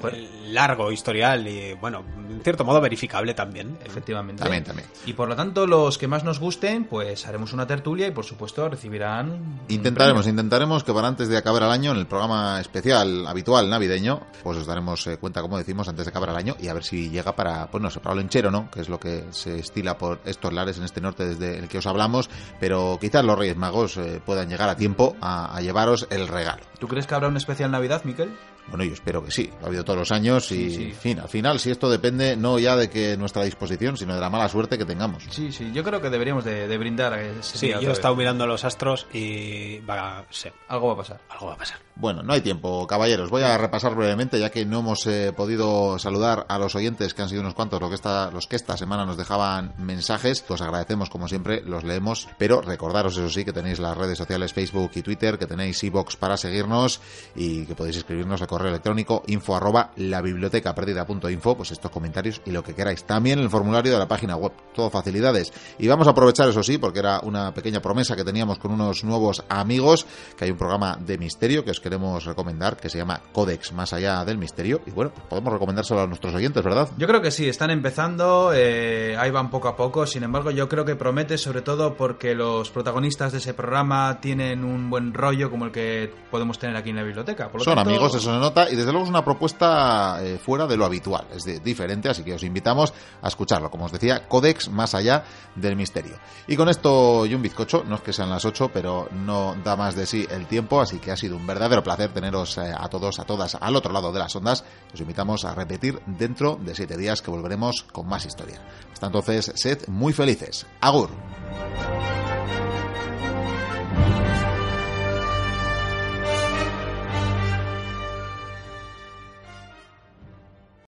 largo historial y, bueno, en cierto modo verificable también. Efectivamente. También, también. Y por lo tanto, los que más nos gusten, pues haremos una tertulia y por supuesto recibirán. Intentaremos, intentaremos que para antes de acabar el año, en el programa especial habitual navideño, pues os daremos eh, cuenta, como decimos, antes de acabar el año y a ver si llega para, pues no sé, para ¿no? Que es lo que se estila por estos lares en este norte desde el que os hablamos, pero quizás los Reyes Magos eh, puedan llegar a tiempo a, a llevaros el regalo. ¿Tú crees que habrá un especial Navidad, Miquel? Bueno, yo espero que sí, lo ha habido todos los años y, Sí, sí. en fin, al final, si esto depende no ya de que nuestra disposición, sino de la mala suerte que tengamos. Sí, sí, yo creo que deberíamos de, de brindar a ese Sí, yo he estado mirando los astros y va a ser, Algo va a pasar. algo va a pasar. Bueno, no hay tiempo, caballeros. Voy a repasar brevemente, ya que no hemos eh, podido saludar a los oyentes, que han sido unos cuantos los que, esta, los que esta semana nos dejaban mensajes. Os agradecemos, como siempre, los leemos. Pero recordaros, eso sí, que tenéis las redes sociales Facebook y Twitter, que tenéis iBox para seguirnos y que podéis escribirnos al correo electrónico info arroba la biblioteca perdida.info, pues estos comentarios y lo que queráis. También el formulario de la página web, todo facilidades. Y vamos a aprovechar, eso sí, porque era una pequeña promesa que teníamos con unos nuevos amigos, que hay un programa de misterio que os queremos recomendar, que se llama Codex Más Allá del Misterio. Y bueno, pues podemos recomendárselo a nuestros oyentes, ¿verdad? Yo creo que sí, están empezando, eh, ahí van poco a poco, sin embargo yo creo que promete sobre todo porque los protagonistas de ese programa tienen un buen rollo como el que podemos tener aquí en la biblioteca. Por lo Son tanto, amigos, eso se nota y desde luego es una propuesta eh, fuera de lo habitual, es de, diferente, así que os invitamos a escucharlo. Como os decía, Codex más allá del misterio. Y con esto y un bizcocho, no es que sean las 8, pero no da más de sí el tiempo, así que ha sido un verdadero placer teneros eh, a todos, a todas al otro lado de las ondas. Os invitamos a repetir dentro de 7 días que volveremos con más historia. Hasta entonces, sed muy felices. Agur.